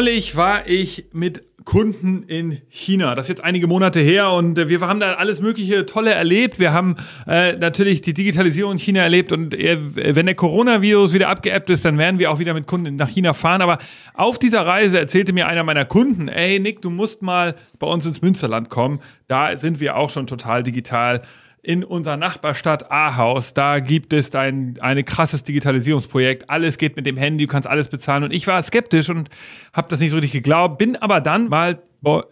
Neulich war ich mit Kunden in China. Das ist jetzt einige Monate her und äh, wir haben da alles mögliche Tolle erlebt. Wir haben äh, natürlich die Digitalisierung in China erlebt und äh, wenn der Coronavirus wieder abgeebbt ist, dann werden wir auch wieder mit Kunden nach China fahren. Aber auf dieser Reise erzählte mir einer meiner Kunden, ey Nick, du musst mal bei uns ins Münsterland kommen. Da sind wir auch schon total digital in unserer Nachbarstadt Ahaus, da gibt es ein, ein krasses Digitalisierungsprojekt. Alles geht mit dem Handy, du kannst alles bezahlen. Und ich war skeptisch und habe das nicht so richtig geglaubt, bin aber dann mal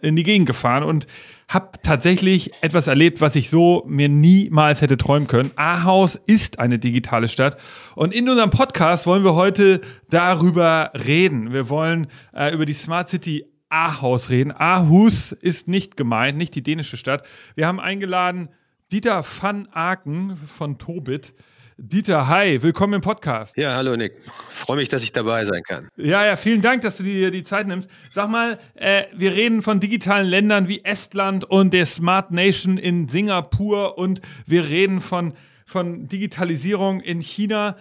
in die Gegend gefahren und habe tatsächlich etwas erlebt, was ich so mir niemals hätte träumen können. Ahaus ist eine digitale Stadt und in unserem Podcast wollen wir heute darüber reden. Wir wollen äh, über die Smart City Ahaus reden. Aarhus ist nicht gemeint, nicht die dänische Stadt. Wir haben eingeladen Dieter van Aken von Tobit. Dieter, hi, willkommen im Podcast. Ja, hallo Nick. Freue mich, dass ich dabei sein kann. Ja, ja, vielen Dank, dass du dir die Zeit nimmst. Sag mal, äh, wir reden von digitalen Ländern wie Estland und der Smart Nation in Singapur und wir reden von, von Digitalisierung in China.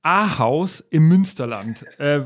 Ahaus im Münsterland. Äh,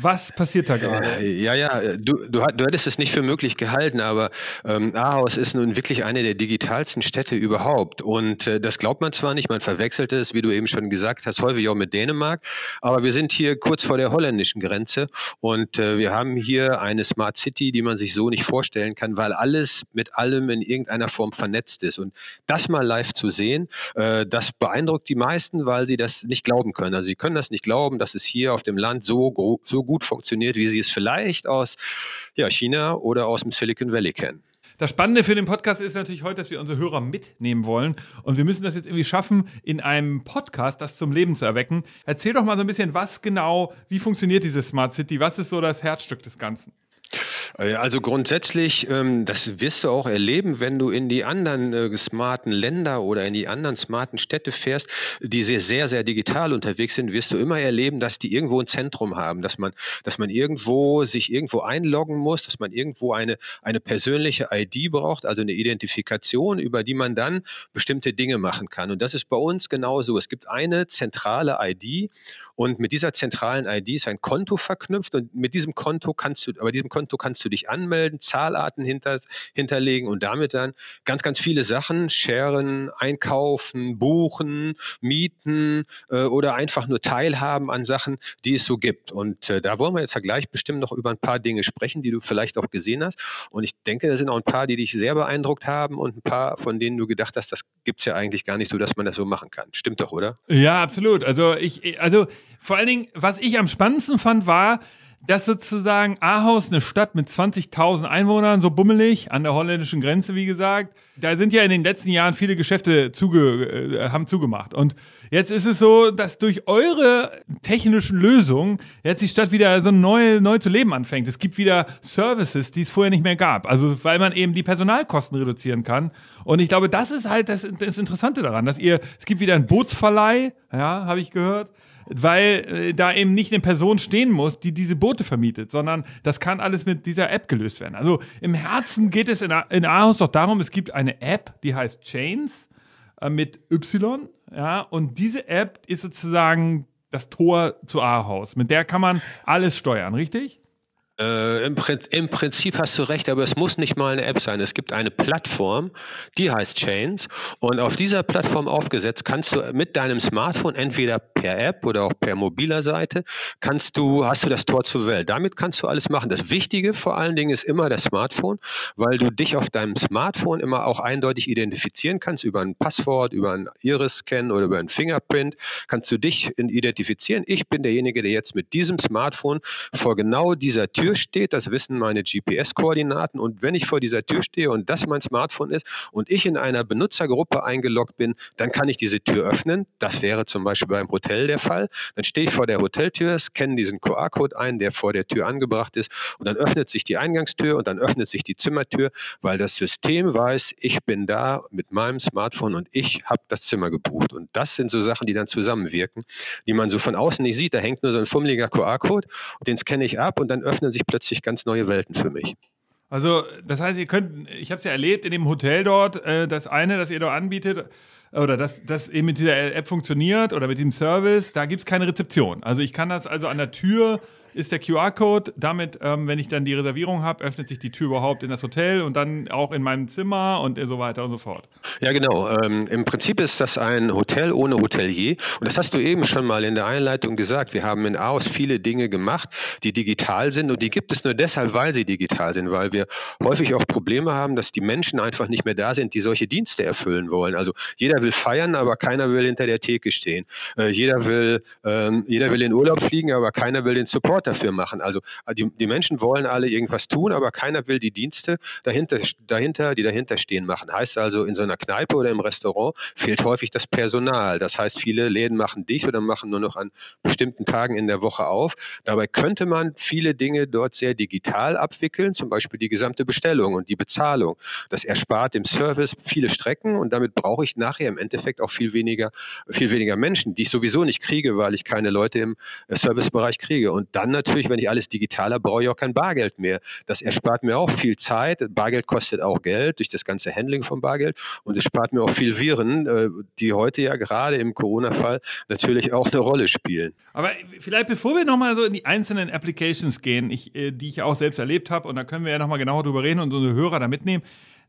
was passiert da gerade? Äh, ja, ja, du, du, du hättest es nicht für möglich gehalten, aber ähm, Ahaus ist nun wirklich eine der digitalsten Städte überhaupt. Und äh, das glaubt man zwar nicht, man verwechselt es, wie du eben schon gesagt hast, häufig auch mit Dänemark, aber wir sind hier kurz vor der holländischen Grenze und äh, wir haben hier eine Smart City, die man sich so nicht vorstellen kann, weil alles mit allem in irgendeiner Form vernetzt ist. Und das mal live zu sehen, äh, das beeindruckt die meisten, weil sie das nicht glauben können. Also sie können das nicht glauben, dass es hier auf dem Land so groß so gut funktioniert, wie sie es vielleicht aus ja, China oder aus dem Silicon Valley kennen. Das Spannende für den Podcast ist natürlich heute, dass wir unsere Hörer mitnehmen wollen. Und wir müssen das jetzt irgendwie schaffen, in einem Podcast das zum Leben zu erwecken. Erzähl doch mal so ein bisschen, was genau, wie funktioniert diese Smart City? Was ist so das Herzstück des Ganzen? Äh, also grundsätzlich, ähm, das wirst du auch erleben, wenn du in die anderen äh, smarten Länder oder in die anderen smarten Städte fährst, die sehr, sehr, sehr digital unterwegs sind, wirst du immer erleben, dass die irgendwo ein Zentrum haben, dass man, dass man irgendwo sich irgendwo einloggen muss, dass man irgendwo eine, eine persönliche ID braucht, also eine Identifikation, über die man dann bestimmte Dinge machen kann. Und das ist bei uns genauso. Es gibt eine zentrale ID und mit dieser zentralen ID ist ein Konto verknüpft und mit diesem Konto kannst du, aber diesem Konto kannst du dich anmelden, Zahlarten hinter, hinterlegen und damit dann ganz, ganz viele Sachen sharen, einkaufen, buchen, mieten äh, oder einfach nur teilhaben an Sachen, die es so gibt. Und äh, da wollen wir jetzt ja gleich bestimmt noch über ein paar Dinge sprechen, die du vielleicht auch gesehen hast. Und ich denke, da sind auch ein paar, die dich sehr beeindruckt haben und ein paar, von denen du gedacht hast, das gibt es ja eigentlich gar nicht so, dass man das so machen kann. Stimmt doch, oder? Ja, absolut. Also ich, also vor allen Dingen, was ich am spannendsten fand, war, dass sozusagen Ahaus, eine Stadt mit 20.000 Einwohnern, so bummelig, an der holländischen Grenze, wie gesagt, da sind ja in den letzten Jahren viele Geschäfte zuge, äh, haben zugemacht. Und jetzt ist es so, dass durch eure technischen Lösungen jetzt die Stadt wieder so neu, neu zu leben anfängt. Es gibt wieder Services, die es vorher nicht mehr gab. Also, weil man eben die Personalkosten reduzieren kann. Und ich glaube, das ist halt das, das Interessante daran, dass ihr, es gibt wieder einen Bootsverleih, ja, habe ich gehört weil äh, da eben nicht eine Person stehen muss, die diese Boote vermietet, sondern das kann alles mit dieser App gelöst werden. Also im Herzen geht es in, in Aarhus doch darum, es gibt eine App, die heißt Chains äh, mit Y, ja, und diese App ist sozusagen das Tor zu Aarhus. Mit der kann man alles steuern, richtig? Äh, im, im, Prinzip hast du recht, aber es muss nicht mal eine App sein. Es gibt eine Plattform, die heißt Chains. Und auf dieser Plattform aufgesetzt kannst du mit deinem Smartphone entweder per App oder auch per mobiler Seite kannst du, hast du das Tor zur Welt. Damit kannst du alles machen. Das Wichtige vor allen Dingen ist immer das Smartphone, weil du dich auf deinem Smartphone immer auch eindeutig identifizieren kannst über ein Passwort, über ein Iris-Scan oder über ein Fingerprint. Kannst du dich identifizieren. Ich bin derjenige, der jetzt mit diesem Smartphone vor genau dieser Tür Tür steht, das wissen meine GPS-Koordinaten. Und wenn ich vor dieser Tür stehe und das mein Smartphone ist und ich in einer Benutzergruppe eingeloggt bin, dann kann ich diese Tür öffnen. Das wäre zum Beispiel beim Hotel der Fall. Dann stehe ich vor der Hoteltür, scanne diesen QR-Code ein, der vor der Tür angebracht ist. Und dann öffnet sich die Eingangstür und dann öffnet sich die Zimmertür, weil das System weiß, ich bin da mit meinem Smartphone und ich habe das Zimmer gebucht. Und das sind so Sachen, die dann zusammenwirken, die man so von außen nicht sieht. Da hängt nur so ein fummeliger QR-Code, den scanne ich ab und dann öffnen sich plötzlich ganz neue Welten für mich. Also, das heißt, ihr könnt, ich habe es ja erlebt in dem Hotel dort, äh, das eine, das ihr dort anbietet, oder das, das eben mit dieser App funktioniert oder mit dem Service, da gibt es keine Rezeption. Also ich kann das also an der Tür ist der QR-Code. Damit, ähm, wenn ich dann die Reservierung habe, öffnet sich die Tür überhaupt in das Hotel und dann auch in meinem Zimmer und so weiter und so fort. Ja, genau. Ähm, Im Prinzip ist das ein Hotel ohne Hotelier. Und das hast du eben schon mal in der Einleitung gesagt. Wir haben in Aarhus viele Dinge gemacht, die digital sind. Und die gibt es nur deshalb, weil sie digital sind, weil wir häufig auch Probleme haben, dass die Menschen einfach nicht mehr da sind, die solche Dienste erfüllen wollen. Also jeder will feiern, aber keiner will hinter der Theke stehen. Äh, jeder, will, ähm, jeder will in Urlaub fliegen, aber keiner will den Support dafür machen. Also äh, die, die Menschen wollen alle irgendwas tun, aber keiner will die Dienste dahinter, dahinter, die dahinter stehen, machen. Heißt also, in so einer Kneipe oder im Restaurant fehlt häufig das Personal. Das heißt, viele Läden machen dicht oder machen nur noch an bestimmten Tagen in der Woche auf. Dabei könnte man viele Dinge dort sehr digital abwickeln, zum Beispiel die gesamte Bestellung und die Bezahlung. Das erspart dem Service viele Strecken und damit brauche ich nachher im Endeffekt auch viel weniger, viel weniger Menschen, die ich sowieso nicht kriege, weil ich keine Leute im äh, Servicebereich kriege. Und dann natürlich, wenn ich alles digital habe, brauche ich auch kein Bargeld mehr. Das erspart mir auch viel Zeit. Bargeld kostet auch Geld durch das ganze Handling von Bargeld und es spart mir auch viel Viren, äh, die heute ja gerade im Corona-Fall natürlich auch eine Rolle spielen. Aber vielleicht bevor wir nochmal so in die einzelnen Applications gehen, ich, äh, die ich auch selbst erlebt habe, und da können wir ja nochmal genauer drüber reden und unsere Hörer da mitnehmen.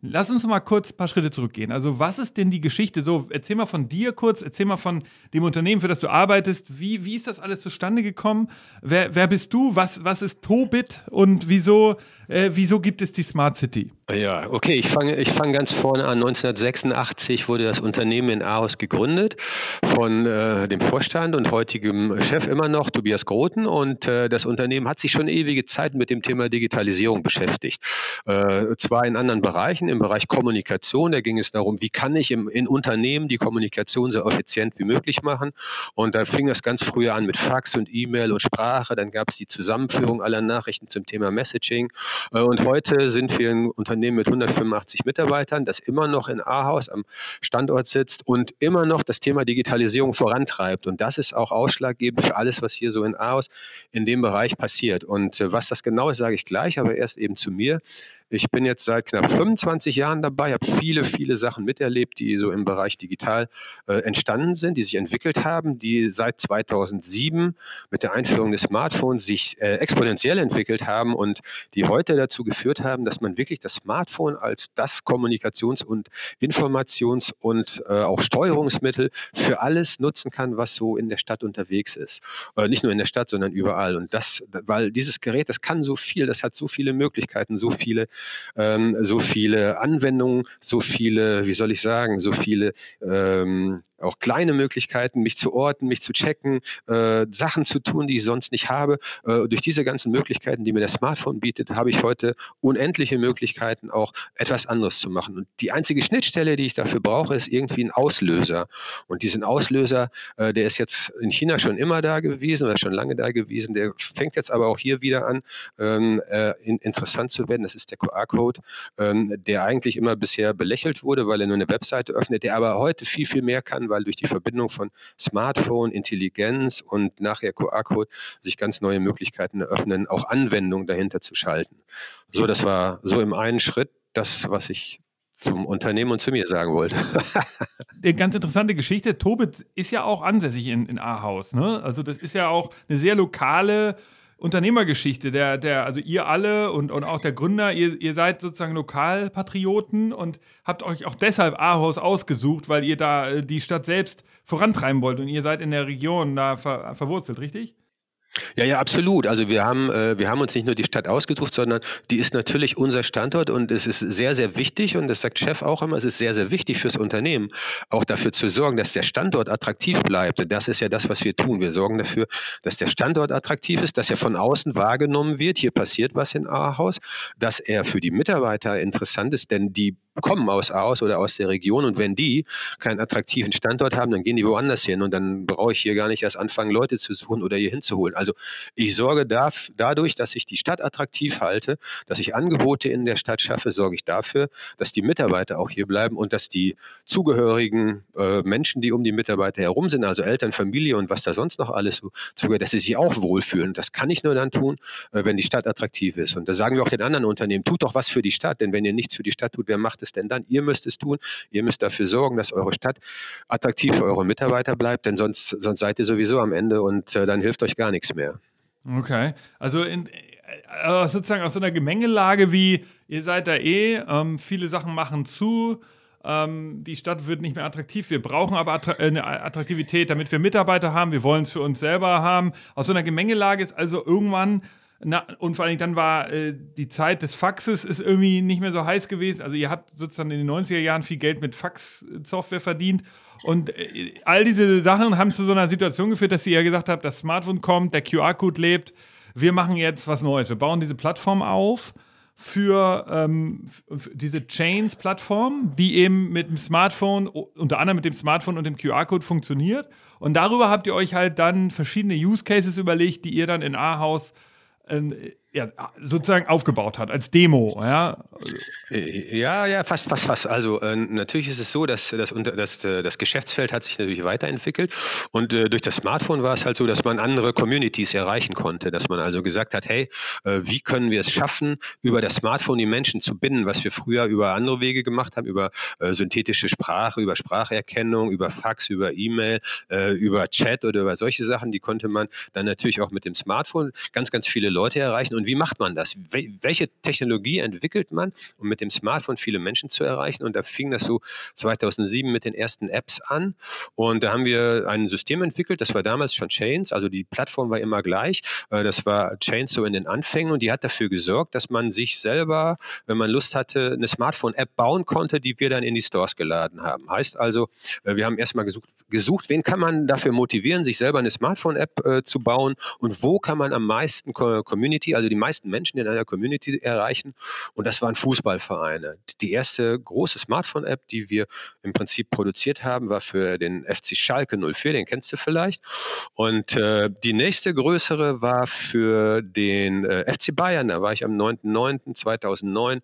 Lass uns mal kurz ein paar Schritte zurückgehen. Also, was ist denn die Geschichte? So, erzähl mal von dir kurz, erzähl mal von dem Unternehmen, für das du arbeitest. Wie, wie ist das alles zustande gekommen? Wer, wer bist du? Was, was ist Tobit? Und wieso, äh, wieso gibt es die Smart City? Ja, okay, ich fange ich fang ganz vorne an. 1986 wurde das Unternehmen in Aarhus gegründet von äh, dem Vorstand und heutigem Chef immer noch, Tobias Groten. Und äh, das Unternehmen hat sich schon ewige Zeit mit dem Thema Digitalisierung beschäftigt. Äh, zwar in anderen Bereichen, im Bereich Kommunikation, da ging es darum, wie kann ich im, in Unternehmen die Kommunikation so effizient wie möglich machen. Und da fing das ganz früher an mit Fax und E-Mail und Sprache. Dann gab es die Zusammenführung aller Nachrichten zum Thema Messaging. Äh, und heute sind wir ein Unternehmen mit 185 Mitarbeitern, das immer noch in Ahaus am Standort sitzt und immer noch das Thema Digitalisierung vorantreibt. Und das ist auch ausschlaggebend für alles, was hier so in Ahaus in dem Bereich passiert. Und äh, was das genau ist, sage ich gleich, aber erst eben zu mir. Ich bin jetzt seit knapp 25 Jahren dabei, habe viele, viele Sachen miterlebt, die so im Bereich digital äh, entstanden sind, die sich entwickelt haben, die seit 2007 mit der Einführung des Smartphones sich äh, exponentiell entwickelt haben und die heute dazu geführt haben, dass man wirklich das Smartphone als das Kommunikations- und Informations- und äh, auch Steuerungsmittel für alles nutzen kann, was so in der Stadt unterwegs ist. Oder nicht nur in der Stadt, sondern überall. Und das, weil dieses Gerät, das kann so viel, das hat so viele Möglichkeiten, so viele ähm, so viele Anwendungen, so viele, wie soll ich sagen, so viele ähm, auch kleine Möglichkeiten, mich zu orten, mich zu checken, äh, Sachen zu tun, die ich sonst nicht habe. Äh, durch diese ganzen Möglichkeiten, die mir das Smartphone bietet, habe ich heute unendliche Möglichkeiten, auch etwas anderes zu machen. Und die einzige Schnittstelle, die ich dafür brauche, ist irgendwie ein Auslöser. Und diesen Auslöser, äh, der ist jetzt in China schon immer da gewesen oder schon lange da gewesen. Der fängt jetzt aber auch hier wieder an, ähm, äh, in, interessant zu werden. Das ist der QR-Code, ähm, der eigentlich immer bisher belächelt wurde, weil er nur eine Webseite öffnet, der aber heute viel, viel mehr kann, weil durch die Verbindung von Smartphone, Intelligenz und nachher QR-Code sich ganz neue Möglichkeiten eröffnen, auch Anwendungen dahinter zu schalten. So, das war so im einen Schritt das, was ich zum Unternehmen und zu mir sagen wollte. Eine ganz interessante Geschichte. Tobit ist ja auch ansässig in, in Ahaus. Ne? Also das ist ja auch eine sehr lokale Unternehmergeschichte. Der, der, also ihr alle und, und auch der Gründer, ihr, ihr seid sozusagen Lokalpatrioten und habt euch auch deshalb Ahaus ausgesucht, weil ihr da äh, die Stadt selbst vorantreiben wollt und ihr seid in der Region da ver, verwurzelt, richtig? Ja, ja, absolut. Also wir haben, äh, wir haben uns nicht nur die Stadt ausgesucht, sondern die ist natürlich unser Standort und es ist sehr, sehr wichtig und das sagt Chef auch immer, es ist sehr, sehr wichtig fürs Unternehmen, auch dafür zu sorgen, dass der Standort attraktiv bleibt. Und das ist ja das, was wir tun. Wir sorgen dafür, dass der Standort attraktiv ist, dass er von außen wahrgenommen wird. Hier passiert was in Ahaus, dass er für die Mitarbeiter interessant ist, denn die kommen aus Aarhus oder aus der Region und wenn die keinen attraktiven Standort haben, dann gehen die woanders hin und dann brauche ich hier gar nicht erst anfangen, Leute zu suchen oder hier hinzuholen. Also ich sorge darf, dadurch, dass ich die Stadt attraktiv halte, dass ich Angebote in der Stadt schaffe, sorge ich dafür, dass die Mitarbeiter auch hier bleiben und dass die zugehörigen äh, Menschen, die um die Mitarbeiter herum sind, also Eltern, Familie und was da sonst noch alles zugehört, dass sie sich auch wohlfühlen. Das kann ich nur dann tun, äh, wenn die Stadt attraktiv ist. Und da sagen wir auch den anderen Unternehmen, tut doch was für die Stadt, denn wenn ihr nichts für die Stadt tut, wer macht es denn dann? Ihr müsst es tun. Ihr müsst dafür sorgen, dass eure Stadt attraktiv für eure Mitarbeiter bleibt, denn sonst, sonst seid ihr sowieso am Ende und äh, dann hilft euch gar nichts mehr. Okay, also in, äh, sozusagen aus so einer Gemengelage wie, ihr seid da eh, ähm, viele Sachen machen zu, ähm, die Stadt wird nicht mehr attraktiv. Wir brauchen aber äh, eine Attraktivität, damit wir Mitarbeiter haben. Wir wollen es für uns selber haben. Aus so einer Gemengelage ist also irgendwann na, und vor allem dann war äh, die Zeit des Faxes ist irgendwie nicht mehr so heiß gewesen. Also ihr habt sozusagen in den 90er Jahren viel Geld mit Fax-Software verdient. Und äh, all diese Sachen haben zu so einer Situation geführt, dass ihr ja gesagt habt, das Smartphone kommt, der QR-Code lebt. Wir machen jetzt was Neues. Wir bauen diese Plattform auf für, ähm, diese Chains-Plattform, die eben mit dem Smartphone, unter anderem mit dem Smartphone und dem QR-Code funktioniert. Und darüber habt ihr euch halt dann verschiedene Use Cases überlegt, die ihr dann in Ahaus äh, ja, sozusagen aufgebaut hat als Demo. Ja, ja, ja fast, fast, fast. Also äh, natürlich ist es so, dass, dass, dass äh, das Geschäftsfeld hat sich natürlich weiterentwickelt und äh, durch das Smartphone war es halt so, dass man andere Communities erreichen konnte, dass man also gesagt hat, hey, äh, wie können wir es schaffen, über das Smartphone die Menschen zu binden, was wir früher über andere Wege gemacht haben, über äh, synthetische Sprache, über Spracherkennung, über Fax, über E-Mail, äh, über Chat oder über solche Sachen, die konnte man dann natürlich auch mit dem Smartphone ganz, ganz viele Leute erreichen. Und und wie macht man das? Welche Technologie entwickelt man, um mit dem Smartphone viele Menschen zu erreichen? Und da fing das so 2007 mit den ersten Apps an. Und da haben wir ein System entwickelt, das war damals schon Chains, also die Plattform war immer gleich. Äh, das war Chains so in den Anfängen und die hat dafür gesorgt, dass man sich selber, wenn man Lust hatte, eine Smartphone-App bauen konnte, die wir dann in die Stores geladen haben. Heißt also, äh, wir haben erstmal gesucht, gesucht, wen kann man dafür motivieren, sich selber eine Smartphone-App äh, zu bauen und wo kann man am meisten Community, also die meisten Menschen in einer Community erreichen. Und das waren Fußballvereine. Die erste große Smartphone-App, die wir im Prinzip produziert haben, war für den FC Schalke 04, den kennst du vielleicht. Und äh, die nächste größere war für den äh, FC Bayern. Da war ich am 9.9.2009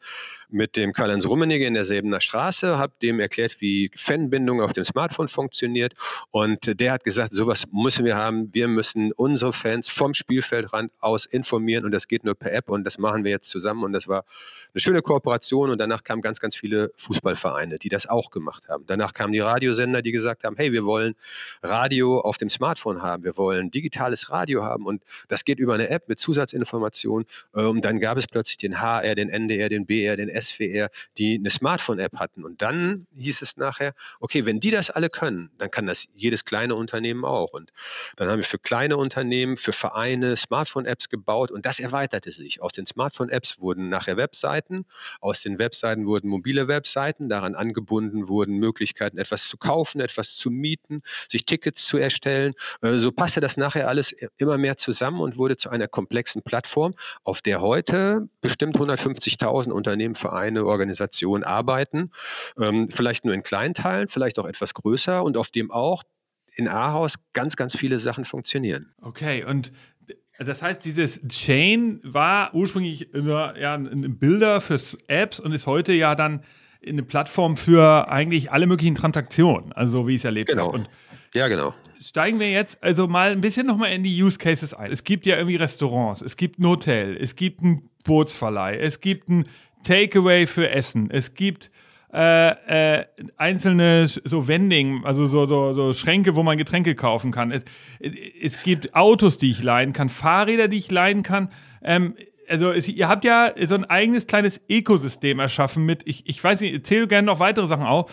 mit dem Karl-Heinz Rummenigge in der Säbener Straße, habe dem erklärt, wie Fanbindung auf dem Smartphone funktioniert. Und der hat gesagt, sowas müssen wir haben. Wir müssen unsere Fans vom Spielfeldrand aus informieren. Und das geht nur per App. Und das machen wir jetzt zusammen. Und das war eine schöne Kooperation. Und danach kamen ganz, ganz viele Fußballvereine, die das auch gemacht haben. Danach kamen die Radiosender, die gesagt haben, hey, wir wollen Radio auf dem Smartphone haben, wir wollen digitales Radio haben. Und das geht über eine App mit Zusatzinformationen. Und ähm, dann gab es plötzlich den HR, den NDR, den BR, den SWR, die eine Smartphone-App hatten und dann hieß es nachher, okay, wenn die das alle können, dann kann das jedes kleine Unternehmen auch und dann haben wir für kleine Unternehmen, für Vereine Smartphone-Apps gebaut und das erweitert erweiterte sich. Aus den Smartphone-Apps wurden nachher Webseiten, aus den Webseiten wurden mobile Webseiten, daran angebunden wurden Möglichkeiten, etwas zu kaufen, etwas zu mieten, sich Tickets zu erstellen. Äh, so passte das nachher alles immer mehr zusammen und wurde zu einer komplexen Plattform, auf der heute bestimmt 150.000 Unternehmen, Vereine, Organisationen arbeiten. Ähm, vielleicht nur in kleinen Teilen, vielleicht auch etwas größer und auf dem auch in Ahaus ganz, ganz viele Sachen funktionieren. Okay, und das heißt, dieses Chain war ursprünglich nur ja, ein Bilder für Apps und ist heute ja dann eine Plattform für eigentlich alle möglichen Transaktionen, also wie ich es erlebt genau. habe. Und ja, genau. Steigen wir jetzt also mal ein bisschen nochmal in die Use Cases ein. Es gibt ja irgendwie Restaurants, es gibt ein Hotel, es gibt einen Bootsverleih, es gibt ein Takeaway für Essen, es gibt äh, äh, einzelne so Vending, also so, so, so Schränke, wo man Getränke kaufen kann. Es, es gibt Autos, die ich leihen kann, Fahrräder, die ich leihen kann. Ähm, also es, ihr habt ja so ein eigenes kleines Ökosystem erschaffen mit, ich, ich weiß nicht, ich zähle gerne noch weitere Sachen auf.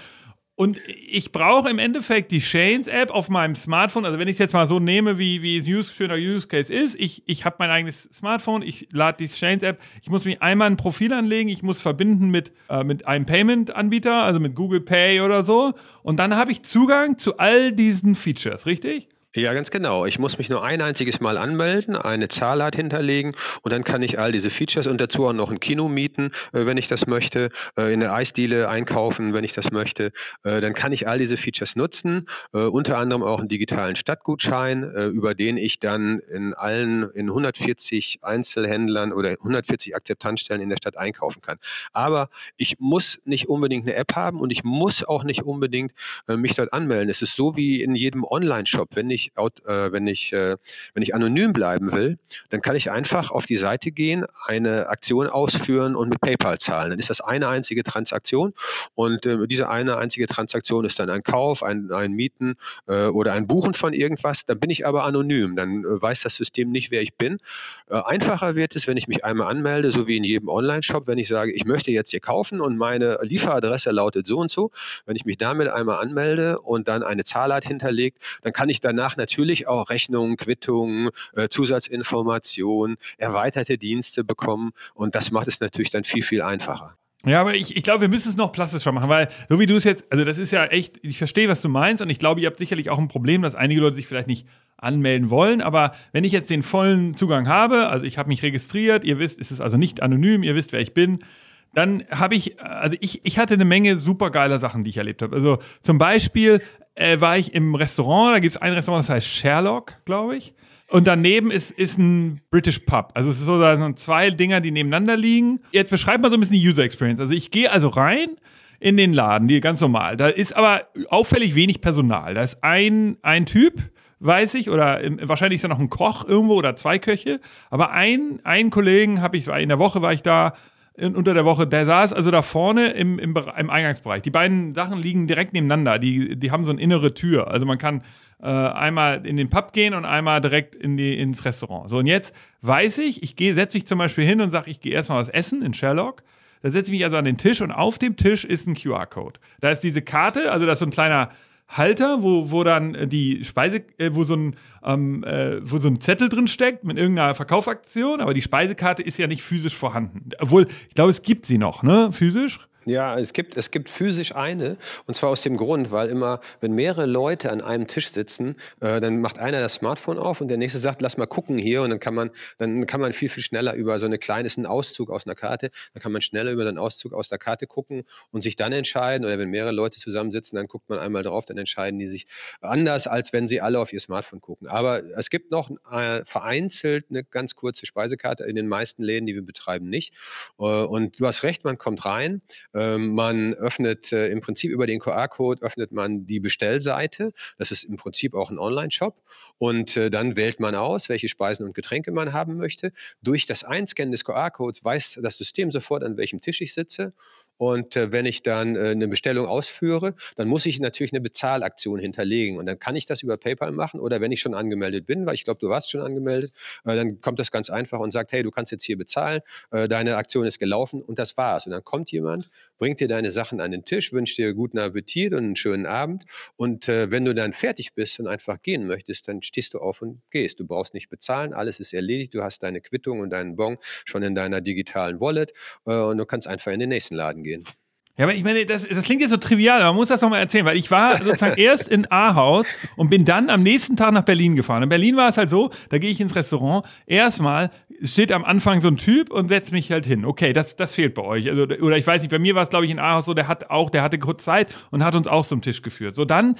Und ich brauche im Endeffekt die Chains-App auf meinem Smartphone. Also wenn ich es jetzt mal so nehme, wie, wie es Use, schöner Use Case ist, ich, ich habe mein eigenes Smartphone, ich lade die Chains-App, ich muss mich einmal ein Profil anlegen, ich muss verbinden mit, äh, mit einem Payment-Anbieter, also mit Google Pay oder so. Und dann habe ich Zugang zu all diesen Features, richtig? Ja, ganz genau. Ich muss mich nur ein einziges Mal anmelden, eine Zahlart hinterlegen und dann kann ich all diese Features und dazu auch noch ein Kino mieten, äh, wenn ich das möchte, äh, in der Eisdiele einkaufen, wenn ich das möchte. Äh, dann kann ich all diese Features nutzen, unter anderem auch einen digitalen Stadtgutschein, über den ich dann in allen, in 140 Einzelhändlern oder 140 Akzeptanzstellen in der Stadt einkaufen kann. Aber ich muss nicht unbedingt eine App haben und ich muss auch nicht unbedingt mich dort anmelden. Es ist so wie in jedem Online-Shop. Wenn ich äh, wenn ich, äh, wenn ich anonym bleiben will, dann kann ich einfach auf die Seite gehen, eine Aktion ausführen und mit PayPal zahlen. Dann ist das eine einzige Transaktion und äh, diese eine einzige Transaktion ist dann ein Kauf, ein, ein Mieten äh, oder ein Buchen von irgendwas. Dann bin ich aber anonym. Dann äh, weiß das System nicht, wer ich bin. Äh, einfacher wird es, wenn ich mich einmal anmelde, so wie in jedem Online-Shop, wenn ich sage, ich möchte jetzt hier kaufen und meine Lieferadresse lautet so und so. Wenn ich mich damit einmal anmelde und dann eine Zahlart hinterlegt, dann kann ich danach natürlich auch Rechnungen, Quittungen, äh, Zusatzinformationen, erweiterte Dienste bekommen und das macht es natürlich dann viel, viel einfacher. Ja, aber ich, ich glaube, wir müssen es noch plastischer machen, weil so wie du es jetzt, also das ist ja echt, ich verstehe, was du meinst und ich glaube, ihr habt sicherlich auch ein Problem, dass einige Leute sich vielleicht nicht anmelden wollen, aber wenn ich jetzt den vollen Zugang habe, also ich habe mich registriert, ihr wisst, es ist also nicht anonym, ihr wisst, wer ich bin, dann habe ich, also ich, ich hatte eine Menge supergeiler Sachen, die ich erlebt habe. Also zum Beispiel äh, war ich im Restaurant, da gibt es ein Restaurant, das heißt Sherlock, glaube ich. Und daneben ist, ist ein British Pub. Also es ist so, da sind zwei Dinger, die nebeneinander liegen. Jetzt beschreibt mal so ein bisschen die User Experience. Also ich gehe also rein in den Laden, die ganz normal. Da ist aber auffällig wenig Personal. Da ist ein, ein Typ, weiß ich, oder wahrscheinlich ist da noch ein Koch irgendwo oder zwei Köche. Aber ein, einen Kollegen habe ich, in der Woche war ich da, unter der Woche, der saß also da vorne im, im, im Eingangsbereich. Die beiden Sachen liegen direkt nebeneinander. Die, die haben so eine innere Tür. Also man kann äh, einmal in den Pub gehen und einmal direkt in die, ins Restaurant. So, und jetzt weiß ich, ich setze mich zum Beispiel hin und sage, ich gehe erstmal was essen in Sherlock. Da setze ich mich also an den Tisch und auf dem Tisch ist ein QR-Code. Da ist diese Karte, also da ist so ein kleiner Halter, wo, wo dann die Speise, äh, wo, so ein, ähm, äh, wo so ein Zettel drin steckt mit irgendeiner Verkaufaktion, aber die Speisekarte ist ja nicht physisch vorhanden. Obwohl, ich glaube, es gibt sie noch, ne? Physisch. Ja, es gibt, es gibt physisch eine, und zwar aus dem Grund, weil immer, wenn mehrere Leute an einem Tisch sitzen, äh, dann macht einer das Smartphone auf und der nächste sagt, lass mal gucken hier, und dann kann man, dann kann man viel, viel schneller über so eine kleine, ist ein Auszug aus einer Karte, dann kann man schneller über den Auszug aus der Karte gucken und sich dann entscheiden, oder wenn mehrere Leute zusammensitzen, dann guckt man einmal drauf, dann entscheiden die sich anders, als wenn sie alle auf ihr Smartphone gucken. Aber es gibt noch äh, vereinzelt eine ganz kurze Speisekarte in den meisten Läden, die wir betreiben, nicht. Äh, und du hast recht, man kommt rein, man öffnet äh, im Prinzip über den QR-Code öffnet man die Bestellseite. Das ist im Prinzip auch ein Online-Shop. Und äh, dann wählt man aus, welche Speisen und Getränke man haben möchte. Durch das Einscannen des QR-Codes weiß das System sofort, an welchem Tisch ich sitze und äh, wenn ich dann äh, eine Bestellung ausführe, dann muss ich natürlich eine Bezahlaktion hinterlegen. Und dann kann ich das über PayPal machen oder wenn ich schon angemeldet bin, weil ich glaube, du warst schon angemeldet, äh, dann kommt das ganz einfach und sagt, hey, du kannst jetzt hier bezahlen, äh, deine Aktion ist gelaufen und das war's. Und dann kommt jemand, bringt dir deine Sachen an den Tisch, wünscht dir guten Appetit und einen schönen Abend. Und äh, wenn du dann fertig bist und einfach gehen möchtest, dann stehst du auf und gehst. Du brauchst nicht bezahlen, alles ist erledigt. Du hast deine Quittung und deinen Bon schon in deiner digitalen Wallet äh, und du kannst einfach in den nächsten Laden gehen. Ja, aber ich meine, das, das klingt jetzt so trivial, aber man muss das nochmal erzählen, weil ich war sozusagen erst in Ahaus und bin dann am nächsten Tag nach Berlin gefahren. In Berlin war es halt so, da gehe ich ins Restaurant, erstmal steht am Anfang so ein Typ und setzt mich halt hin. Okay, das, das fehlt bei euch. Also, oder ich weiß nicht, bei mir war es, glaube ich, in Ahaus so, der hat auch, der hatte kurz Zeit und hat uns auch zum Tisch geführt. So, dann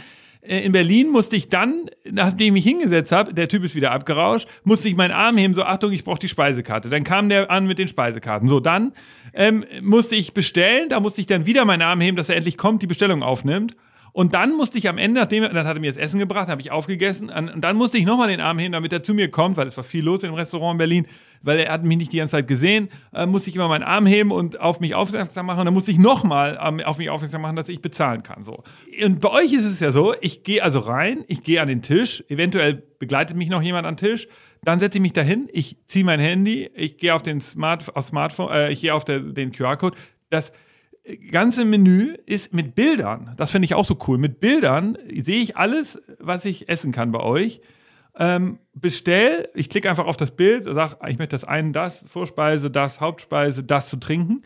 in Berlin musste ich dann, nachdem ich mich hingesetzt habe, der Typ ist wieder abgerauscht, musste ich meinen Arm heben, so Achtung, ich brauche die Speisekarte. Dann kam der an mit den Speisekarten. So, dann ähm, musste ich bestellen, da musste ich dann wieder meinen Arm heben, dass er endlich kommt, die Bestellung aufnimmt. Und dann musste ich am Ende, nachdem dann hat er mir das Essen gebracht, habe ich aufgegessen. Und dann musste ich nochmal den Arm heben, damit er zu mir kommt, weil es war viel los im Restaurant in Berlin, weil er hat mich nicht die ganze Zeit gesehen. Äh, musste ich immer meinen Arm heben und auf mich aufmerksam machen. Und dann musste ich nochmal ähm, auf mich aufmerksam machen, dass ich bezahlen kann. So. Und bei euch ist es ja so, ich gehe also rein, ich gehe an den Tisch, eventuell begleitet mich noch jemand an den Tisch. Dann setze ich mich dahin, ich ziehe mein Handy, ich gehe auf den Smart, auf Smartphone, äh, ich gehe auf der, den QR-Code. Das ganze Menü ist mit Bildern. Das finde ich auch so cool. Mit Bildern sehe ich alles, was ich essen kann bei euch. Ähm, bestell, ich klicke einfach auf das Bild, sage, ich möchte das eine, das, Vorspeise, das, Hauptspeise, das zu trinken.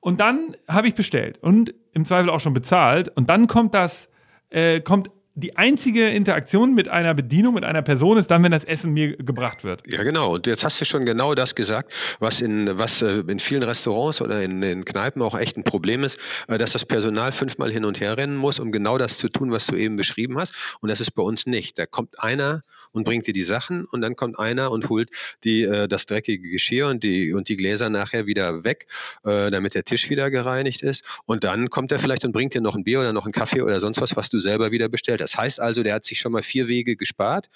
Und dann habe ich bestellt und im Zweifel auch schon bezahlt. Und dann kommt das, äh, kommt die einzige Interaktion mit einer Bedienung, mit einer Person ist dann, wenn das Essen mir gebracht wird. Ja, genau. Und jetzt hast du schon genau das gesagt, was in, was äh, in vielen Restaurants oder in, in Kneipen auch echt ein Problem ist, äh, dass das Personal fünfmal hin und her rennen muss, um genau das zu tun, was du eben beschrieben hast. Und das ist bei uns nicht. Da kommt einer und bringt dir die Sachen und dann kommt einer und holt die, äh, das dreckige Geschirr und die, und die Gläser nachher wieder weg, damit der Tisch wieder gereinigt ist. Und dann kommt er vielleicht und bringt dir noch ein Bier oder noch einen Kaffee oder sonst was, was du selber wieder bestellt hast. Das heißt also, der hat sich schon mal vier Wege gespart.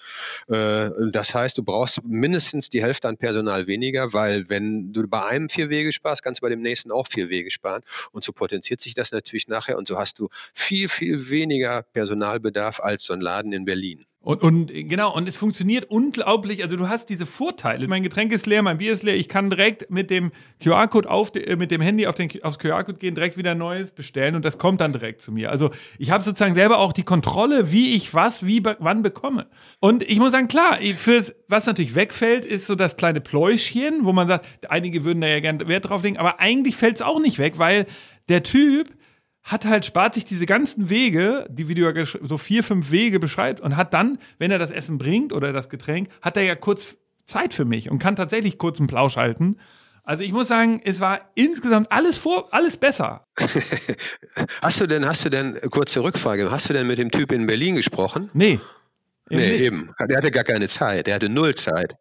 Äh, das heißt, du brauchst mindestens die Hälfte an Personal weniger, weil wenn du bei einem vier Wege sparst, kannst du bei dem nächsten auch vier Wege sparen. Und so potenziert sich das natürlich nachher und so hast du viel, viel weniger Personalbedarf als so ein Laden in Berlin. Und, und genau, und es funktioniert unglaublich. Also du hast diese Vorteile. Mein Getränk ist leer, mein Bier ist leer. Ich kann direkt mit dem QR-Code auf äh, mit dem Handy auf den, aufs QR-Code gehen, direkt wieder Neues bestellen und das kommt dann direkt zu mir. Also ich habe sozusagen selber auch die Kontrolle, wie ich was, wie wann bekomme. Und ich muss sagen, klar, fürs, was natürlich wegfällt, ist so das kleine Pläuschchen, wo man sagt, einige würden da ja gerne Wert drauf legen, aber eigentlich fällt es auch nicht weg, weil der Typ hat halt, spart sich diese ganzen Wege, die Video so vier, fünf Wege beschreibt und hat dann, wenn er das Essen bringt oder das Getränk, hat er ja kurz Zeit für mich und kann tatsächlich kurz einen Plausch halten. Also ich muss sagen, es war insgesamt alles vor, alles besser. hast du denn, hast du denn, kurze Rückfrage, hast du denn mit dem Typ in Berlin gesprochen? Nee. Nee, eben. Der hatte gar keine Zeit. Der hatte null Zeit.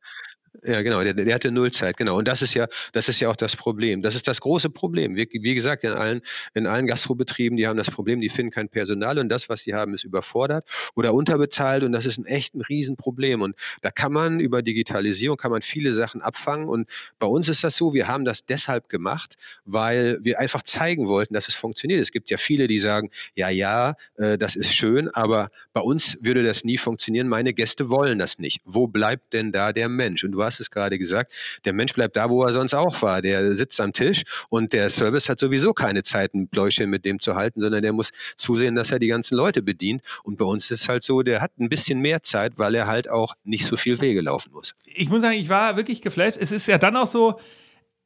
Ja, genau, der, der hatte Nullzeit, genau. Und das ist ja, das ist ja auch das Problem. Das ist das große Problem. Wie, wie gesagt, in allen, in allen Gastrobetrieben, die haben das Problem, die finden kein Personal und das, was sie haben, ist überfordert oder unterbezahlt und das ist ein echt ein Riesenproblem. Und da kann man über Digitalisierung, kann man viele Sachen abfangen. Und bei uns ist das so, wir haben das deshalb gemacht, weil wir einfach zeigen wollten, dass es funktioniert. Es gibt ja viele, die sagen, ja, ja, äh, das ist schön, aber bei uns würde das nie funktionieren. Meine Gäste wollen das nicht. Wo bleibt denn da der Mensch? Und du hast hast es gerade gesagt, der Mensch bleibt da, wo er sonst auch war. Der sitzt am Tisch und der Service hat sowieso keine Zeit, ein Pläuschen mit dem zu halten, sondern der muss zusehen, dass er die ganzen Leute bedient. Und bei uns ist es halt so, der hat ein bisschen mehr Zeit, weil er halt auch nicht so viel Wege laufen muss. Ich muss sagen, ich war wirklich geflasht. Es ist ja dann auch so,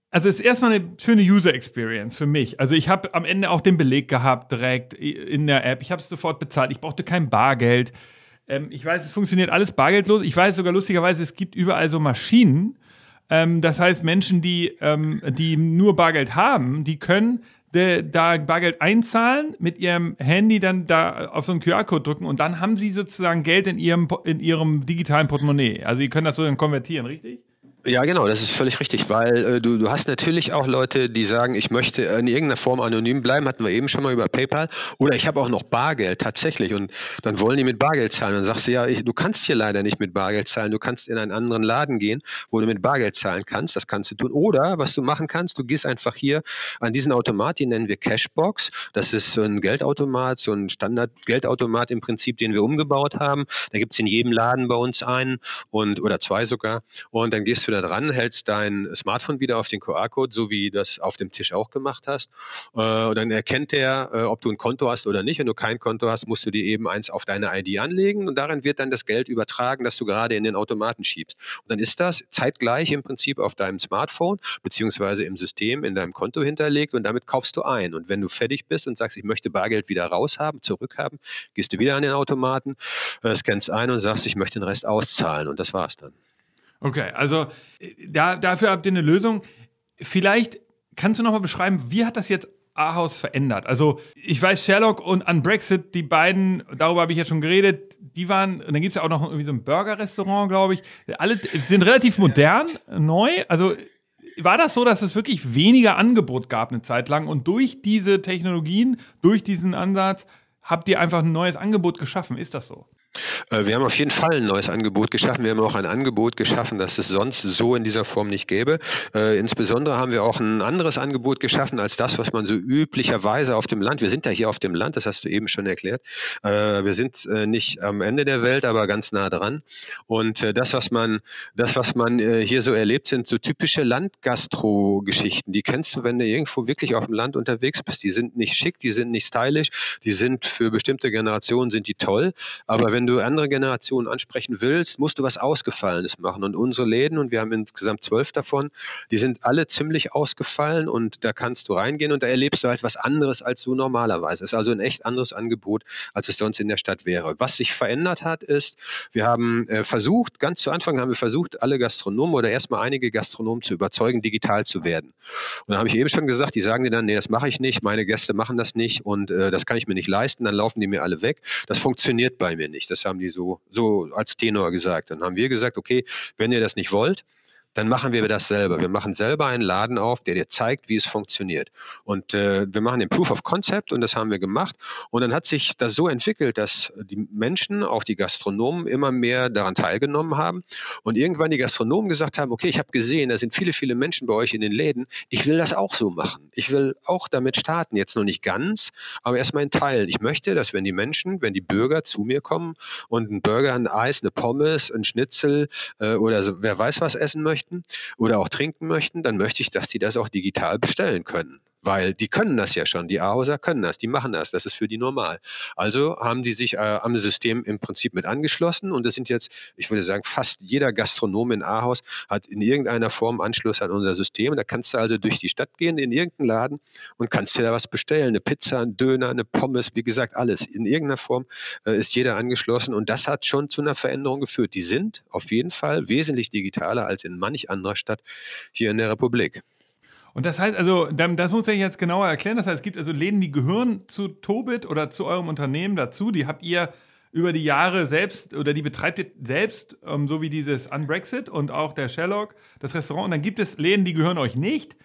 also es ist erstmal eine schöne User Experience für mich. Also ich habe am Ende auch den Beleg gehabt direkt in der App. Ich habe es sofort bezahlt. Ich brauchte kein Bargeld. Ähm, ich weiß, es funktioniert alles bargeldlos. Ich weiß sogar lustigerweise, es gibt überall so Maschinen. Ähm, das heißt, Menschen, die, ähm, die nur Bargeld haben, die können de, da Bargeld einzahlen, mit ihrem Handy dann da auf so einen QR-Code drücken und dann haben sie sozusagen Geld in ihrem, in ihrem digitalen Portemonnaie. Also, die können das so dann konvertieren, richtig? Ja, genau, das ist völlig richtig, weil äh, du, du hast natürlich auch Leute, die sagen, ich möchte in irgendeiner Form anonym bleiben, hatten wir eben schon mal über PayPal, oder ich habe auch noch Bargeld tatsächlich und dann wollen die mit Bargeld zahlen. Dann sagst du, ja, ich, du kannst hier leider nicht mit Bargeld zahlen, du kannst in einen anderen Laden gehen, wo du mit Bargeld zahlen kannst, das kannst du tun. Oder was du machen kannst, du gehst einfach hier an diesen Automat, den nennen wir Cashbox, das ist so ein Geldautomat, so ein Standard-Geldautomat im Prinzip, den wir umgebaut haben. Da gibt es in jedem Laden bei uns einen und oder zwei sogar und dann gehst du da wieder dran, hältst dein Smartphone wieder auf den QR-Code, so wie das auf dem Tisch auch gemacht hast. Äh, und dann erkennt er, äh, ob du ein Konto hast oder nicht. Wenn du kein Konto hast, musst du dir eben eins auf deine ID anlegen und darin wird dann das Geld übertragen, das du gerade in den Automaten schiebst. Und dann ist das zeitgleich im Prinzip auf deinem Smartphone beziehungsweise im System in deinem Konto hinterlegt und damit kaufst du ein. Und wenn du fertig bist und sagst, ich möchte Bargeld wieder raushaben, zurückhaben, gehst du wieder an den Automaten, äh, scannst ein und sagst, ich möchte den Rest auszahlen. Und das war's dann. Okay, also da, dafür habt ihr eine Lösung. Vielleicht kannst du nochmal beschreiben, wie hat das jetzt Ahaus verändert? Also ich weiß, Sherlock und an Brexit, die beiden, darüber habe ich ja schon geredet, die waren, und dann gibt es ja auch noch irgendwie so ein Burger-Restaurant, glaube ich. Alle sind relativ modern, neu. Also war das so, dass es wirklich weniger Angebot gab eine Zeit lang und durch diese Technologien, durch diesen Ansatz, habt ihr einfach ein neues Angebot geschaffen? Ist das so? Äh, wir haben auf jeden Fall ein neues Angebot geschaffen. Wir haben auch ein Angebot geschaffen, das es sonst so in dieser Form nicht gäbe. Äh, insbesondere haben wir auch ein anderes Angebot geschaffen als das, was man so üblicherweise auf dem Land, wir sind ja hier auf dem Land, das hast du eben schon erklärt. Äh, wir sind nicht am Ende der Welt, aber ganz nah dran. Und das, was man, das, was man hier so erlebt, sind so typische Landgastro-Geschichten. Die kennst du, wenn du irgendwo wirklich auf dem Land unterwegs bist. Die sind nicht schick, die sind nicht stylisch, die sind für bestimmte Generationen sind die toll. Aber wenn du andere Generationen ansprechen willst, musst du was Ausgefallenes machen. Und unsere Läden, und wir haben insgesamt zwölf davon, die sind alle ziemlich ausgefallen und da kannst du reingehen und da erlebst du halt was anderes als du normalerweise. Es ist also ein echt anderes Angebot, als es sonst in der Stadt wäre. Was sich verändert hat, ist, wir haben äh, versucht, ganz zu Anfang haben wir versucht, alle Gastronomen oder erstmal einige Gastronomen zu überzeugen, digital zu werden. Und da habe ich eben schon gesagt, die sagen dir dann, nee, das mache ich nicht, meine Gäste machen das nicht und äh, das kann ich mir nicht leisten, dann laufen die mir alle weg. Das funktioniert bei mir nicht. Das haben die so, so als Tenor gesagt. Dann haben wir gesagt, okay, wenn ihr das nicht wollt, dann machen wir das selber. Wir machen selber einen Laden auf, der dir zeigt, wie es funktioniert. Und äh, wir machen den Proof of Concept und das haben wir gemacht. Und dann hat sich das so entwickelt, dass die Menschen, auch die Gastronomen, immer mehr daran teilgenommen haben und irgendwann die Gastronomen gesagt haben, okay, ich habe gesehen, da sind viele, viele Menschen bei euch in den Läden. Ich will das auch so machen. Ich will auch damit starten. Jetzt noch nicht ganz, aber erstmal in Teilen. Ich möchte, dass wenn die Menschen, wenn die Bürger zu mir kommen und ein Burger, ein Eis, eine Pommes, ein Schnitzel äh, oder so, wer weiß was essen möchten oder auch trinken möchten, dann möchte ich, dass sie das auch digital bestellen können weil die können das ja schon, die Ahauser können das, die machen das, das ist für die normal. Also haben die sich äh, am System im Prinzip mit angeschlossen und das sind jetzt, ich würde sagen, fast jeder Gastronom in Ahaus hat in irgendeiner Form Anschluss an unser System. Da kannst du also durch die Stadt gehen, in irgendeinen Laden und kannst dir da was bestellen, eine Pizza, ein Döner, eine Pommes, wie gesagt, alles. In irgendeiner Form äh, ist jeder angeschlossen und das hat schon zu einer Veränderung geführt. Die sind auf jeden Fall wesentlich digitaler als in manch anderer Stadt hier in der Republik. Und das heißt also, das muss ich jetzt genauer erklären. Das heißt, es gibt also Läden, die gehören zu Tobit oder zu eurem Unternehmen dazu. Die habt ihr über die Jahre selbst oder die betreibt ihr selbst, ähm, so wie dieses Unbrexit und auch der Sherlock, das Restaurant. Und dann gibt es Läden, die gehören euch nicht.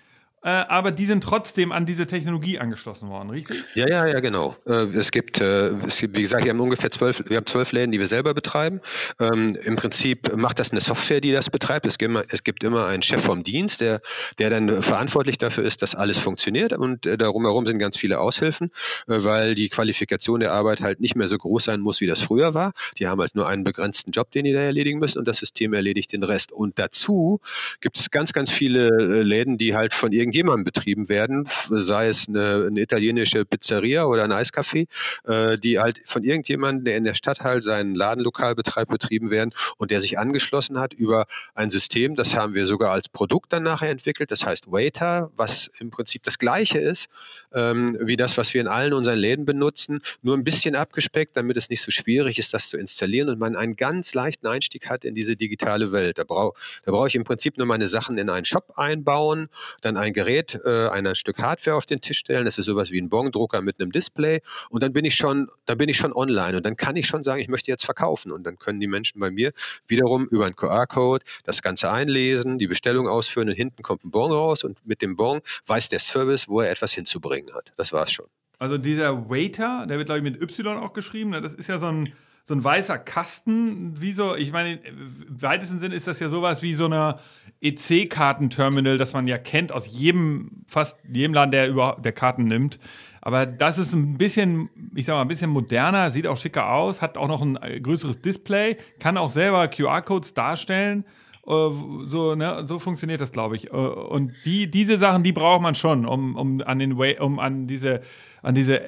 Äh, aber die sind trotzdem an diese Technologie angeschlossen worden, richtig? Ja, ja, ja, genau. Äh, es gibt, äh, es gibt, wie gesagt, wir haben ungefähr zwölf, wir haben zwölf Läden, die wir selber betreiben. Ähm, Im Prinzip macht das eine Software, die das betreibt. Es gibt immer, es gibt immer einen Chef vom Dienst, der, der dann verantwortlich dafür ist, dass alles funktioniert. Und darum herum sind ganz viele Aushilfen, weil die Qualifikation der Arbeit halt nicht mehr so groß sein muss, wie das früher war. Die haben halt nur einen begrenzten Job, den die da erledigen müssen und das System erledigt den Rest. Und dazu gibt es ganz, ganz viele Läden, die halt von irgendeinem irgendjemandem betrieben werden, sei es eine, eine italienische Pizzeria oder ein Eiscafé, äh, die halt von irgendjemandem, der in der Stadt halt seinen Ladenlokal betreibt, betrieben werden und der sich angeschlossen hat über ein System, das haben wir sogar als Produkt dann nachher entwickelt, das heißt Waiter, was im Prinzip das gleiche ist ähm, wie das, was wir in allen unseren Läden benutzen, nur ein bisschen abgespeckt, damit es nicht so schwierig ist, das zu installieren und man einen ganz leichten Einstieg hat in diese digitale Welt. Da brauche da brauch ich im Prinzip nur meine Sachen in einen Shop einbauen, dann ein Gerät, äh, ein Stück Hardware auf den Tisch stellen. Das ist sowas wie ein Bongdrucker mit einem Display. Und dann bin ich schon, dann bin ich schon online. Und dann kann ich schon sagen, ich möchte jetzt verkaufen. Und dann können die Menschen bei mir wiederum über einen QR-Code das Ganze einlesen, die Bestellung ausführen und hinten kommt ein Bon raus. Und mit dem Bon weiß der Service, wo er etwas hinzubringen hat. Das war's schon. Also dieser Waiter, der wird, glaube ich, mit Y auch geschrieben. Ne? Das ist ja so ein so ein weißer Kasten, wie so, ich meine, im weitesten Sinn ist das ja sowas wie so eine EC-Kartenterminal, das man ja kennt aus jedem, fast jedem Laden, der überhaupt der Karten nimmt. Aber das ist ein bisschen, ich sag mal, ein bisschen moderner, sieht auch schicker aus, hat auch noch ein äh, größeres Display, kann auch selber QR-Codes darstellen. Äh, so, ne, so funktioniert das, glaube ich. Äh, und die, diese Sachen, die braucht man schon, um, um an den Way, um an diese, an diese,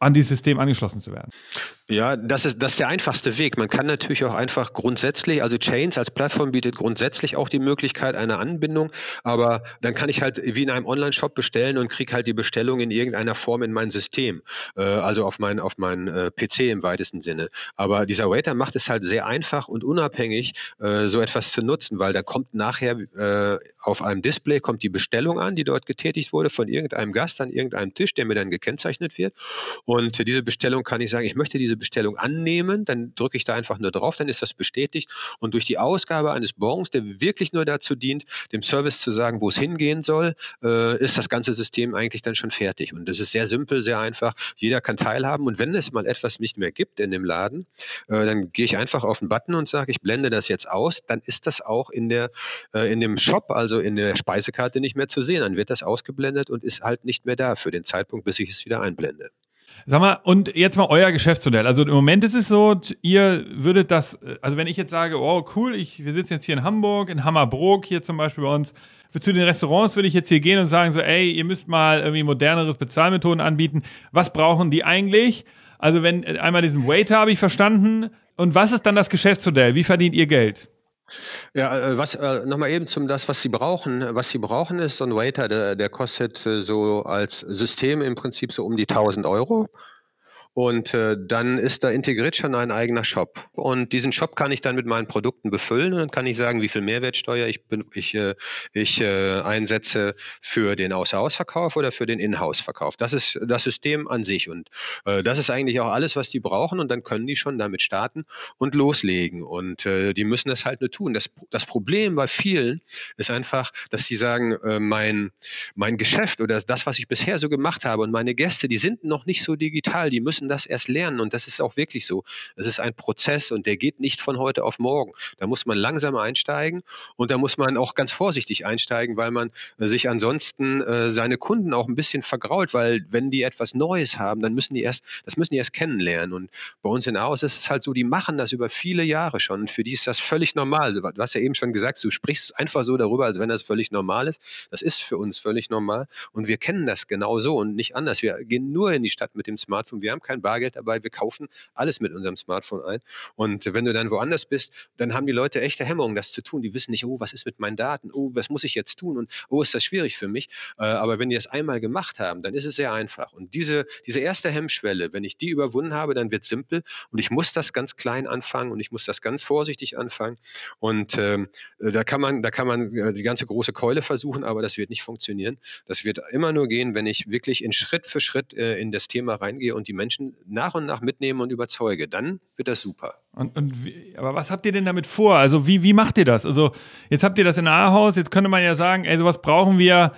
an dieses System angeschlossen zu werden. Ja, das ist, das ist der einfachste Weg. Man kann natürlich auch einfach grundsätzlich, also Chains als Plattform bietet grundsätzlich auch die Möglichkeit einer Anbindung, aber dann kann ich halt wie in einem Online-Shop bestellen und kriege halt die Bestellung in irgendeiner Form in mein System, äh, also auf meinen auf mein, äh, PC im weitesten Sinne. Aber dieser Waiter macht es halt sehr einfach und unabhängig, äh, so etwas zu nutzen, weil da kommt nachher äh, auf einem Display kommt die Bestellung an, die dort getätigt wurde von irgendeinem Gast an irgendeinem Tisch, der mir dann gekennzeichnet wird. Und diese Bestellung kann ich sagen, ich möchte diese diese Bestellung annehmen, dann drücke ich da einfach nur drauf, dann ist das bestätigt. Und durch die Ausgabe eines Bons, der wirklich nur dazu dient, dem Service zu sagen, wo es hingehen soll, äh, ist das ganze System eigentlich dann schon fertig. Und das ist sehr simpel, sehr einfach. Jeder kann teilhaben. Und wenn es mal etwas nicht mehr gibt in dem Laden, äh, dann gehe ich einfach auf den Button und sage, ich blende das jetzt aus. Dann ist das auch in, der, äh, in dem Shop, also in der Speisekarte nicht mehr zu sehen. Dann wird das ausgeblendet und ist halt nicht mehr da für den Zeitpunkt, bis ich es wieder einblende. Sag mal, und jetzt mal euer Geschäftsmodell. Also im Moment ist es so, ihr würdet das, also wenn ich jetzt sage, oh cool, ich, wir sitzen jetzt hier in Hamburg, in Hammerbrook hier zum Beispiel bei uns, zu den Restaurants würde ich jetzt hier gehen und sagen so, ey, ihr müsst mal irgendwie moderneres Bezahlmethoden anbieten. Was brauchen die eigentlich? Also wenn einmal diesen Waiter habe ich verstanden. Und was ist dann das Geschäftsmodell? Wie verdient ihr Geld? Ja, äh, was äh, nochmal eben zum das, was Sie brauchen. Was Sie brauchen ist so ein Waiter, der, der kostet äh, so als System im Prinzip so um die 1000 Euro. Und äh, dann ist da integriert schon ein eigener Shop. Und diesen Shop kann ich dann mit meinen Produkten befüllen und dann kann ich sagen, wie viel Mehrwertsteuer ich, ich, äh, ich äh, einsetze für den Außer-Haus-Verkauf oder für den In-Haus-Verkauf. Das ist das System an sich und äh, das ist eigentlich auch alles, was die brauchen und dann können die schon damit starten und loslegen und äh, die müssen das halt nur tun. Das, das Problem bei vielen ist einfach, dass die sagen, äh, mein, mein Geschäft oder das, was ich bisher so gemacht habe und meine Gäste, die sind noch nicht so digital, die müssen das erst lernen und das ist auch wirklich so. Es ist ein Prozess und der geht nicht von heute auf morgen. Da muss man langsam einsteigen und da muss man auch ganz vorsichtig einsteigen, weil man äh, sich ansonsten äh, seine Kunden auch ein bisschen vergrault, weil wenn die etwas Neues haben, dann müssen die erst, das müssen die erst kennenlernen. Und bei uns in Aus ist es halt so, die machen das über viele Jahre schon. Und für die ist das völlig normal. Du hast ja eben schon gesagt, du sprichst einfach so darüber, als wenn das völlig normal ist. Das ist für uns völlig normal. Und wir kennen das genau so und nicht anders. Wir gehen nur in die Stadt mit dem Smartphone. Wir haben kein Bargeld dabei. Wir kaufen alles mit unserem Smartphone ein. Und wenn du dann woanders bist, dann haben die Leute echte Hemmungen, das zu tun. Die wissen nicht, oh, was ist mit meinen Daten? Oh, was muss ich jetzt tun? Und oh, ist das schwierig für mich? Äh, aber wenn die das einmal gemacht haben, dann ist es sehr einfach. Und diese, diese erste Hemmschwelle, wenn ich die überwunden habe, dann wird es simpel. Und ich muss das ganz klein anfangen und ich muss das ganz vorsichtig anfangen. Und ähm, da kann man, da kann man äh, die ganze große Keule versuchen, aber das wird nicht funktionieren. Das wird immer nur gehen, wenn ich wirklich in Schritt für Schritt äh, in das Thema reingehe und die Menschen nach und nach mitnehme und überzeuge. Dann wird das super. Und, und wie, aber was habt ihr denn damit vor? Also wie, wie macht ihr das? Also jetzt habt ihr das in Ahaus, jetzt könnte man ja sagen, ey, sowas brauchen wir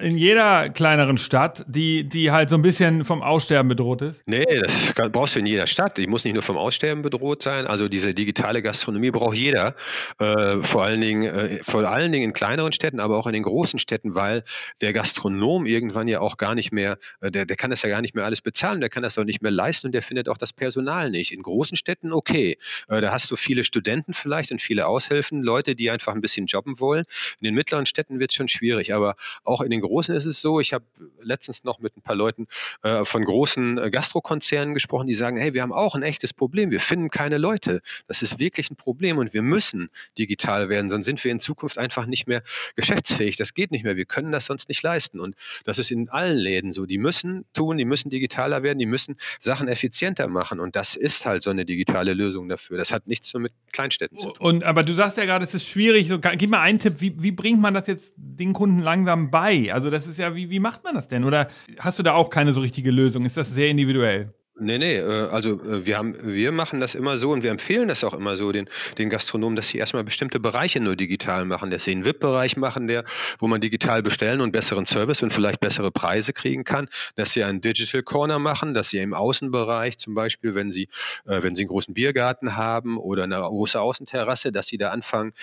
in jeder kleineren Stadt, die, die halt so ein bisschen vom Aussterben bedroht ist? Nee, das brauchst du in jeder Stadt. Die muss nicht nur vom Aussterben bedroht sein. Also diese digitale Gastronomie braucht jeder. Äh, vor, allen Dingen, äh, vor allen Dingen in kleineren Städten, aber auch in den großen Städten, weil der Gastronom irgendwann ja auch gar nicht mehr, äh, der, der kann das ja gar nicht mehr alles bezahlen, der kann das auch nicht mehr leisten und der findet auch das Personal nicht. In großen Städten okay. Äh, da hast du viele Studenten vielleicht und viele Aushilfen, Leute, die einfach ein bisschen jobben wollen. In den mittleren Städten wird es schon schwierig, aber auch in den großen ist es so, ich habe letztens noch mit ein paar Leuten äh, von großen äh, Gastrokonzernen gesprochen, die sagen, hey, wir haben auch ein echtes Problem, wir finden keine Leute. Das ist wirklich ein Problem und wir müssen digital werden, sonst sind wir in Zukunft einfach nicht mehr geschäftsfähig. Das geht nicht mehr, wir können das sonst nicht leisten. Und das ist in allen Läden so. Die müssen tun, die müssen digitaler werden, die müssen Sachen effizienter machen. Und das ist halt so eine digitale Lösung dafür. Das hat nichts nur mit Kleinstädten zu tun. Und aber du sagst ja gerade, es ist schwierig. So, gib mal einen Tipp, wie, wie bringt man das jetzt den Kunden langsam bei? Also das ist ja, wie, wie macht man das denn? Oder hast du da auch keine so richtige Lösung? Ist das sehr individuell? Nee, nee, äh, also äh, wir haben, wir machen das immer so und wir empfehlen das auch immer so den, den Gastronomen, dass sie erstmal bestimmte Bereiche nur digital machen, dass sie einen VIP-Bereich machen, der, wo man digital bestellen und besseren Service und vielleicht bessere Preise kriegen kann, dass sie einen Digital Corner machen, dass sie im Außenbereich zum Beispiel, wenn sie, äh, wenn sie einen großen Biergarten haben oder eine große Außenterrasse, dass sie da anfangen,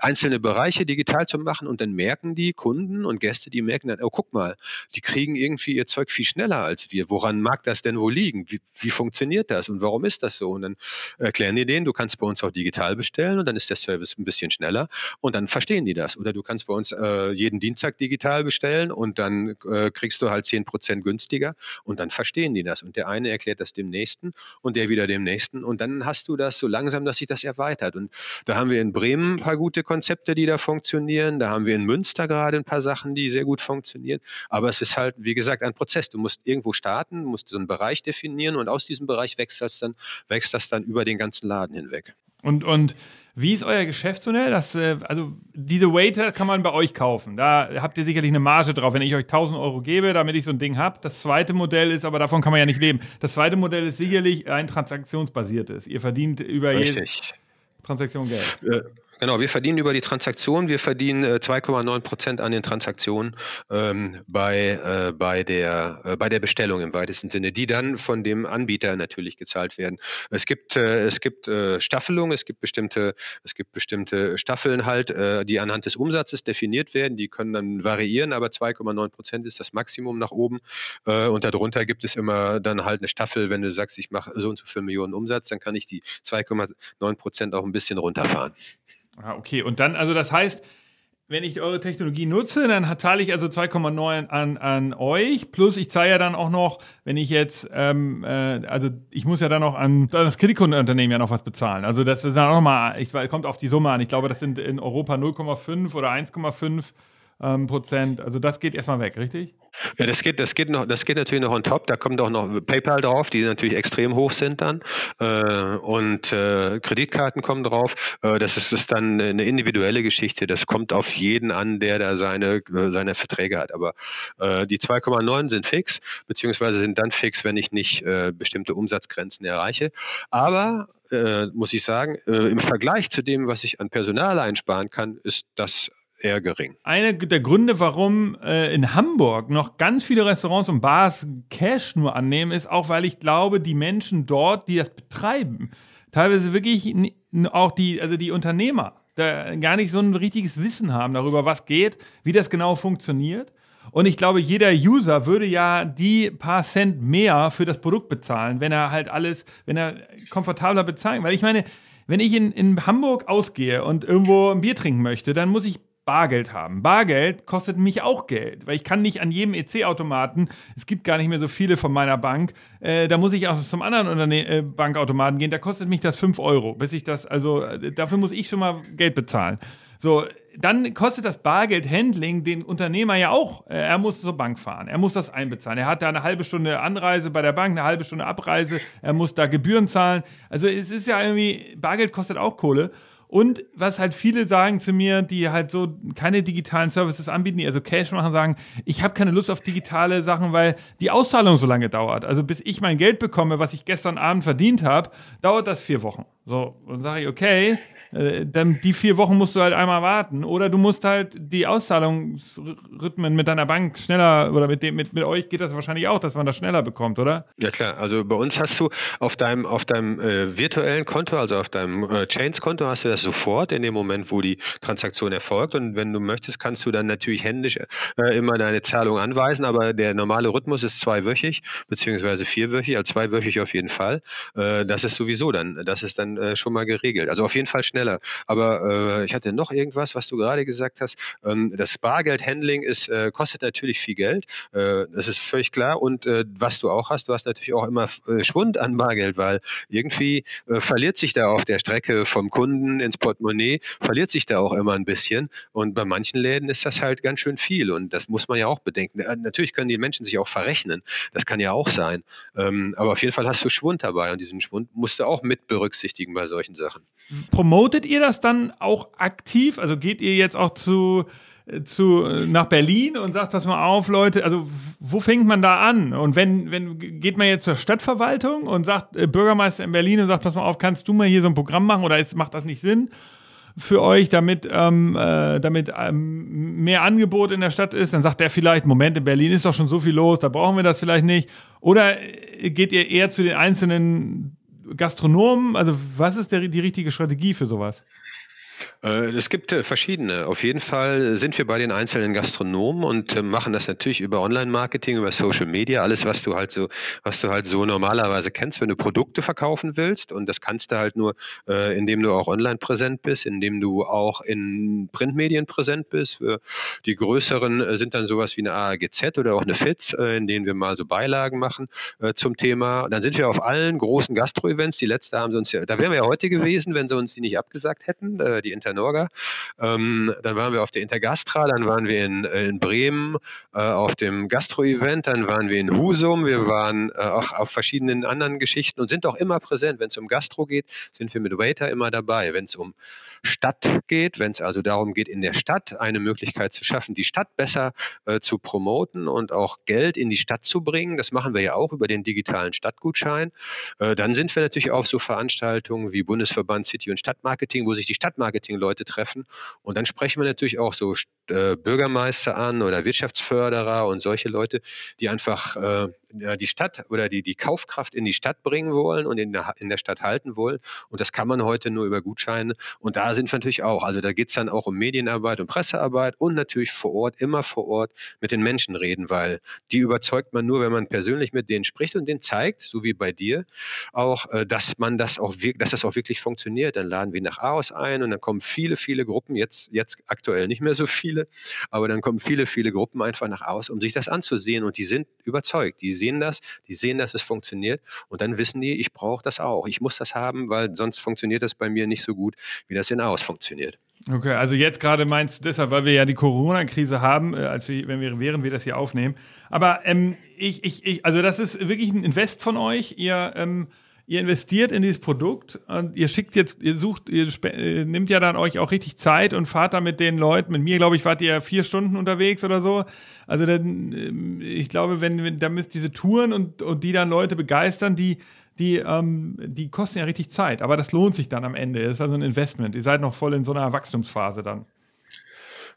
einzelne Bereiche digital zu machen und dann merken die Kunden und Gäste, die merken dann, oh guck mal, die kriegen irgendwie ihr Zeug viel schneller als wir. Woran mag das denn wohl liegen? Wie wie, wie funktioniert das und warum ist das so? Und dann erklären die denen, du kannst bei uns auch digital bestellen und dann ist der Service ein bisschen schneller und dann verstehen die das. Oder du kannst bei uns äh, jeden Dienstag digital bestellen und dann äh, kriegst du halt 10% günstiger und dann verstehen die das. Und der eine erklärt das dem nächsten und der wieder dem nächsten und dann hast du das so langsam, dass sich das erweitert. Und da haben wir in Bremen ein paar gute Konzepte, die da funktionieren. Da haben wir in Münster gerade ein paar Sachen, die sehr gut funktionieren. Aber es ist halt, wie gesagt, ein Prozess. Du musst irgendwo starten, musst so einen Bereich definieren definieren und aus diesem Bereich wächst das dann, wächst das dann über den ganzen Laden hinweg. Und, und wie ist euer Geschäftsmodell? Das, äh, also diese Waiter kann man bei euch kaufen. Da habt ihr sicherlich eine Marge drauf, wenn ich euch 1000 Euro gebe, damit ich so ein Ding habe. Das zweite Modell ist, aber davon kann man ja nicht leben. Das zweite Modell ist sicherlich ein transaktionsbasiertes. Ihr verdient über Richtig. jede Transaktion Geld. Äh, Genau, wir verdienen über die Transaktion, wir verdienen äh, 2,9 Prozent an den Transaktionen ähm, bei, äh, bei, der, äh, bei der Bestellung im weitesten Sinne, die dann von dem Anbieter natürlich gezahlt werden. Es gibt, äh, es gibt äh, Staffelungen, es gibt bestimmte, es gibt bestimmte Staffeln halt, äh, die anhand des Umsatzes definiert werden, die können dann variieren, aber 2,9 Prozent ist das Maximum nach oben und darunter gibt es immer dann halt eine Staffel, wenn du sagst, ich mache so und so viel Millionen Umsatz, dann kann ich die 2,9 Prozent auch ein bisschen runterfahren. Ah, okay. Und dann, also das heißt, wenn ich eure Technologie nutze, dann zahle ich also 2,9 an, an euch. Plus ich zahle ja dann auch noch, wenn ich jetzt, ähm, äh, also ich muss ja dann noch an das Kreditkundenunternehmen ja noch was bezahlen. Also das ist dann auch nochmal, ich kommt auf die Summe an. Ich glaube, das sind in Europa 0,5 oder 1,5 ähm, Prozent. Also das geht erstmal weg, richtig? Ja, das geht, das geht noch, das geht natürlich noch on top. Da kommt auch noch PayPal drauf, die natürlich extrem hoch sind dann. Äh, und äh, Kreditkarten kommen drauf. Äh, das ist, ist dann eine individuelle Geschichte. Das kommt auf jeden an, der da seine, äh, seine Verträge hat. Aber äh, die 2,9 sind fix, beziehungsweise sind dann fix, wenn ich nicht äh, bestimmte Umsatzgrenzen erreiche. Aber muss ich sagen, im Vergleich zu dem, was ich an Personal einsparen kann, ist das eher gering. Einer der Gründe, warum äh, in Hamburg noch ganz viele Restaurants und Bars Cash nur annehmen, ist auch, weil ich glaube, die Menschen dort, die das betreiben, teilweise wirklich auch die, also die Unternehmer, da gar nicht so ein richtiges Wissen haben darüber, was geht, wie das genau funktioniert. Und ich glaube, jeder User würde ja die paar Cent mehr für das Produkt bezahlen, wenn er halt alles, wenn er komfortabler bezahlen. Weil ich meine, wenn ich in, in Hamburg ausgehe und irgendwo ein Bier trinken möchte, dann muss ich Bargeld haben. Bargeld kostet mich auch Geld, weil ich kann nicht an jedem EC-Automaten, es gibt gar nicht mehr so viele von meiner Bank, äh, da muss ich auch zum anderen Unterne äh, Bankautomaten gehen, da kostet mich das 5 Euro, bis ich das, also äh, dafür muss ich schon mal Geld bezahlen. So, dann kostet das Bargeldhandling den Unternehmer ja auch. Äh, er muss zur Bank fahren, er muss das einbezahlen. Er hat da eine halbe Stunde Anreise bei der Bank, eine halbe Stunde Abreise, er muss da Gebühren zahlen. Also es ist ja irgendwie, Bargeld kostet auch Kohle. Und was halt viele sagen zu mir, die halt so keine digitalen Services anbieten, die also Cash machen, sagen, ich habe keine Lust auf digitale Sachen, weil die Auszahlung so lange dauert. Also bis ich mein Geld bekomme, was ich gestern Abend verdient habe, dauert das vier Wochen. So, dann sage ich, okay, äh, dann die vier Wochen musst du halt einmal warten. Oder du musst halt die Auszahlungsrhythmen mit deiner Bank schneller, oder mit, dem, mit, mit euch geht das wahrscheinlich auch, dass man das schneller bekommt, oder? Ja klar, also bei uns hast du auf deinem, auf deinem äh, virtuellen Konto, also auf deinem äh, Chains-Konto, hast du das sofort in dem Moment, wo die Transaktion erfolgt. Und wenn du möchtest, kannst du dann natürlich händisch äh, immer deine Zahlung anweisen, aber der normale Rhythmus ist zweiwöchig, beziehungsweise vierwöchig, also zweiwöchig auf jeden Fall. Äh, das ist sowieso dann, das ist dann äh, schon mal geregelt. Also auf jeden Fall schneller. Aber äh, ich hatte noch irgendwas, was du gerade gesagt hast. Ähm, das Bargeldhandling ist, äh, kostet natürlich viel Geld. Äh, das ist völlig klar. Und äh, was du auch hast, du hast natürlich auch immer äh, Schwund an Bargeld, weil irgendwie verliert sich da auf der Strecke vom Kunden ins Portemonnaie, verliert sich da auch immer ein bisschen. Und bei manchen Läden ist das halt ganz schön viel. Und das muss man ja auch bedenken. Natürlich können die Menschen sich auch verrechnen. Das kann ja auch sein. Ähm, aber auf jeden Fall hast du Schwund dabei. Und diesen Schwund musst du auch mit berücksichtigen bei solchen Sachen. Promotet ihr das dann auch aktiv? Also geht ihr jetzt auch zu, zu, nach Berlin und sagt, pass mal auf, Leute, also wo fängt man da an? Und wenn, wenn geht man jetzt zur Stadtverwaltung und sagt, äh, Bürgermeister in Berlin und sagt, pass mal auf, kannst du mal hier so ein Programm machen oder ist, macht das nicht Sinn? für euch, damit, ähm, äh, damit ähm, mehr Angebot in der Stadt ist, dann sagt er vielleicht, Moment, in Berlin ist doch schon so viel los, da brauchen wir das vielleicht nicht. Oder äh, geht ihr eher zu den einzelnen Gastronomen? Also, was ist der, die richtige Strategie für sowas? Äh, es gibt äh, verschiedene. Auf jeden Fall sind wir bei den einzelnen Gastronomen und äh, machen das natürlich über Online-Marketing, über Social Media, alles, was du halt so, was du halt so normalerweise kennst, wenn du Produkte verkaufen willst. Und das kannst du halt nur, indem du auch online präsent bist, indem du auch in Printmedien präsent bist. Die größeren sind dann sowas wie eine ARGZ oder auch eine FITZ, in denen wir mal so Beilagen machen zum Thema. Dann sind wir auf allen großen Gastro-Events. Die letzte haben sie uns ja, da wären wir ja heute gewesen, wenn sie uns die nicht abgesagt hätten, die Internorga. Ähm, dann waren wir auf der Intergastra, dann waren wir in, äh, in Bremen äh, auf dem Gastro-Event, dann waren wir in Husum, wir waren äh, auch auf verschiedenen anderen Geschichten und sind auch immer präsent. Wenn es um Gastro geht, sind wir mit Waiter immer dabei. Wenn es um Stadt geht, wenn es also darum geht, in der Stadt eine Möglichkeit zu schaffen, die Stadt besser äh, zu promoten und auch Geld in die Stadt zu bringen, das machen wir ja auch über den digitalen Stadtgutschein, äh, dann sind wir natürlich auf so Veranstaltungen wie Bundesverband City und Stadtmarketing, wo sich die Stadtmarketing-Leute treffen. Und dann sprechen wir natürlich auch so äh, Bürgermeister an oder Wirtschaftsförderer und solche Leute, die einfach äh, die Stadt oder die, die Kaufkraft in die Stadt bringen wollen und in der, in der Stadt halten wollen. Und das kann man heute nur über Gutscheine. Und da sind wir natürlich auch. Also da geht es dann auch um Medienarbeit und Pressearbeit und natürlich vor Ort, immer vor Ort mit den Menschen reden, weil die überzeugt man nur, wenn man persönlich mit denen spricht und denen zeigt, so wie bei dir, auch, äh, dass man das auch dass das auch wirklich funktioniert. Dann laden wir nach Aarhus ein und dann kommen viele, viele Gruppen, jetzt, jetzt aktuell nicht mehr so viele, aber dann kommen viele, viele Gruppen einfach nach Aarhus, um sich das anzusehen und die sind überzeugt. Die sehen das, die sehen, dass es funktioniert und dann wissen die, ich brauche das auch. Ich muss das haben, weil sonst funktioniert das bei mir nicht so gut, wie das in Aus funktioniert. Okay, also jetzt gerade meinst du deshalb, weil wir ja die Corona-Krise haben, äh, als wir, wenn wir, während wir das hier aufnehmen. Aber ähm, ich, ich, ich, also das ist wirklich ein Invest von euch. Ihr, ähm, ihr investiert in dieses Produkt und ihr schickt jetzt, ihr sucht, ihr nimmt ja dann euch auch richtig Zeit und fahrt da mit den Leuten. Mit mir, glaube ich, wart ihr vier Stunden unterwegs oder so. Also dann, ähm, ich glaube, wenn, wenn da müsst diese Touren und, und die dann Leute begeistern, die die, ähm, die kosten ja richtig Zeit, aber das lohnt sich dann am Ende. Das ist also ein Investment. Ihr seid noch voll in so einer Wachstumsphase dann.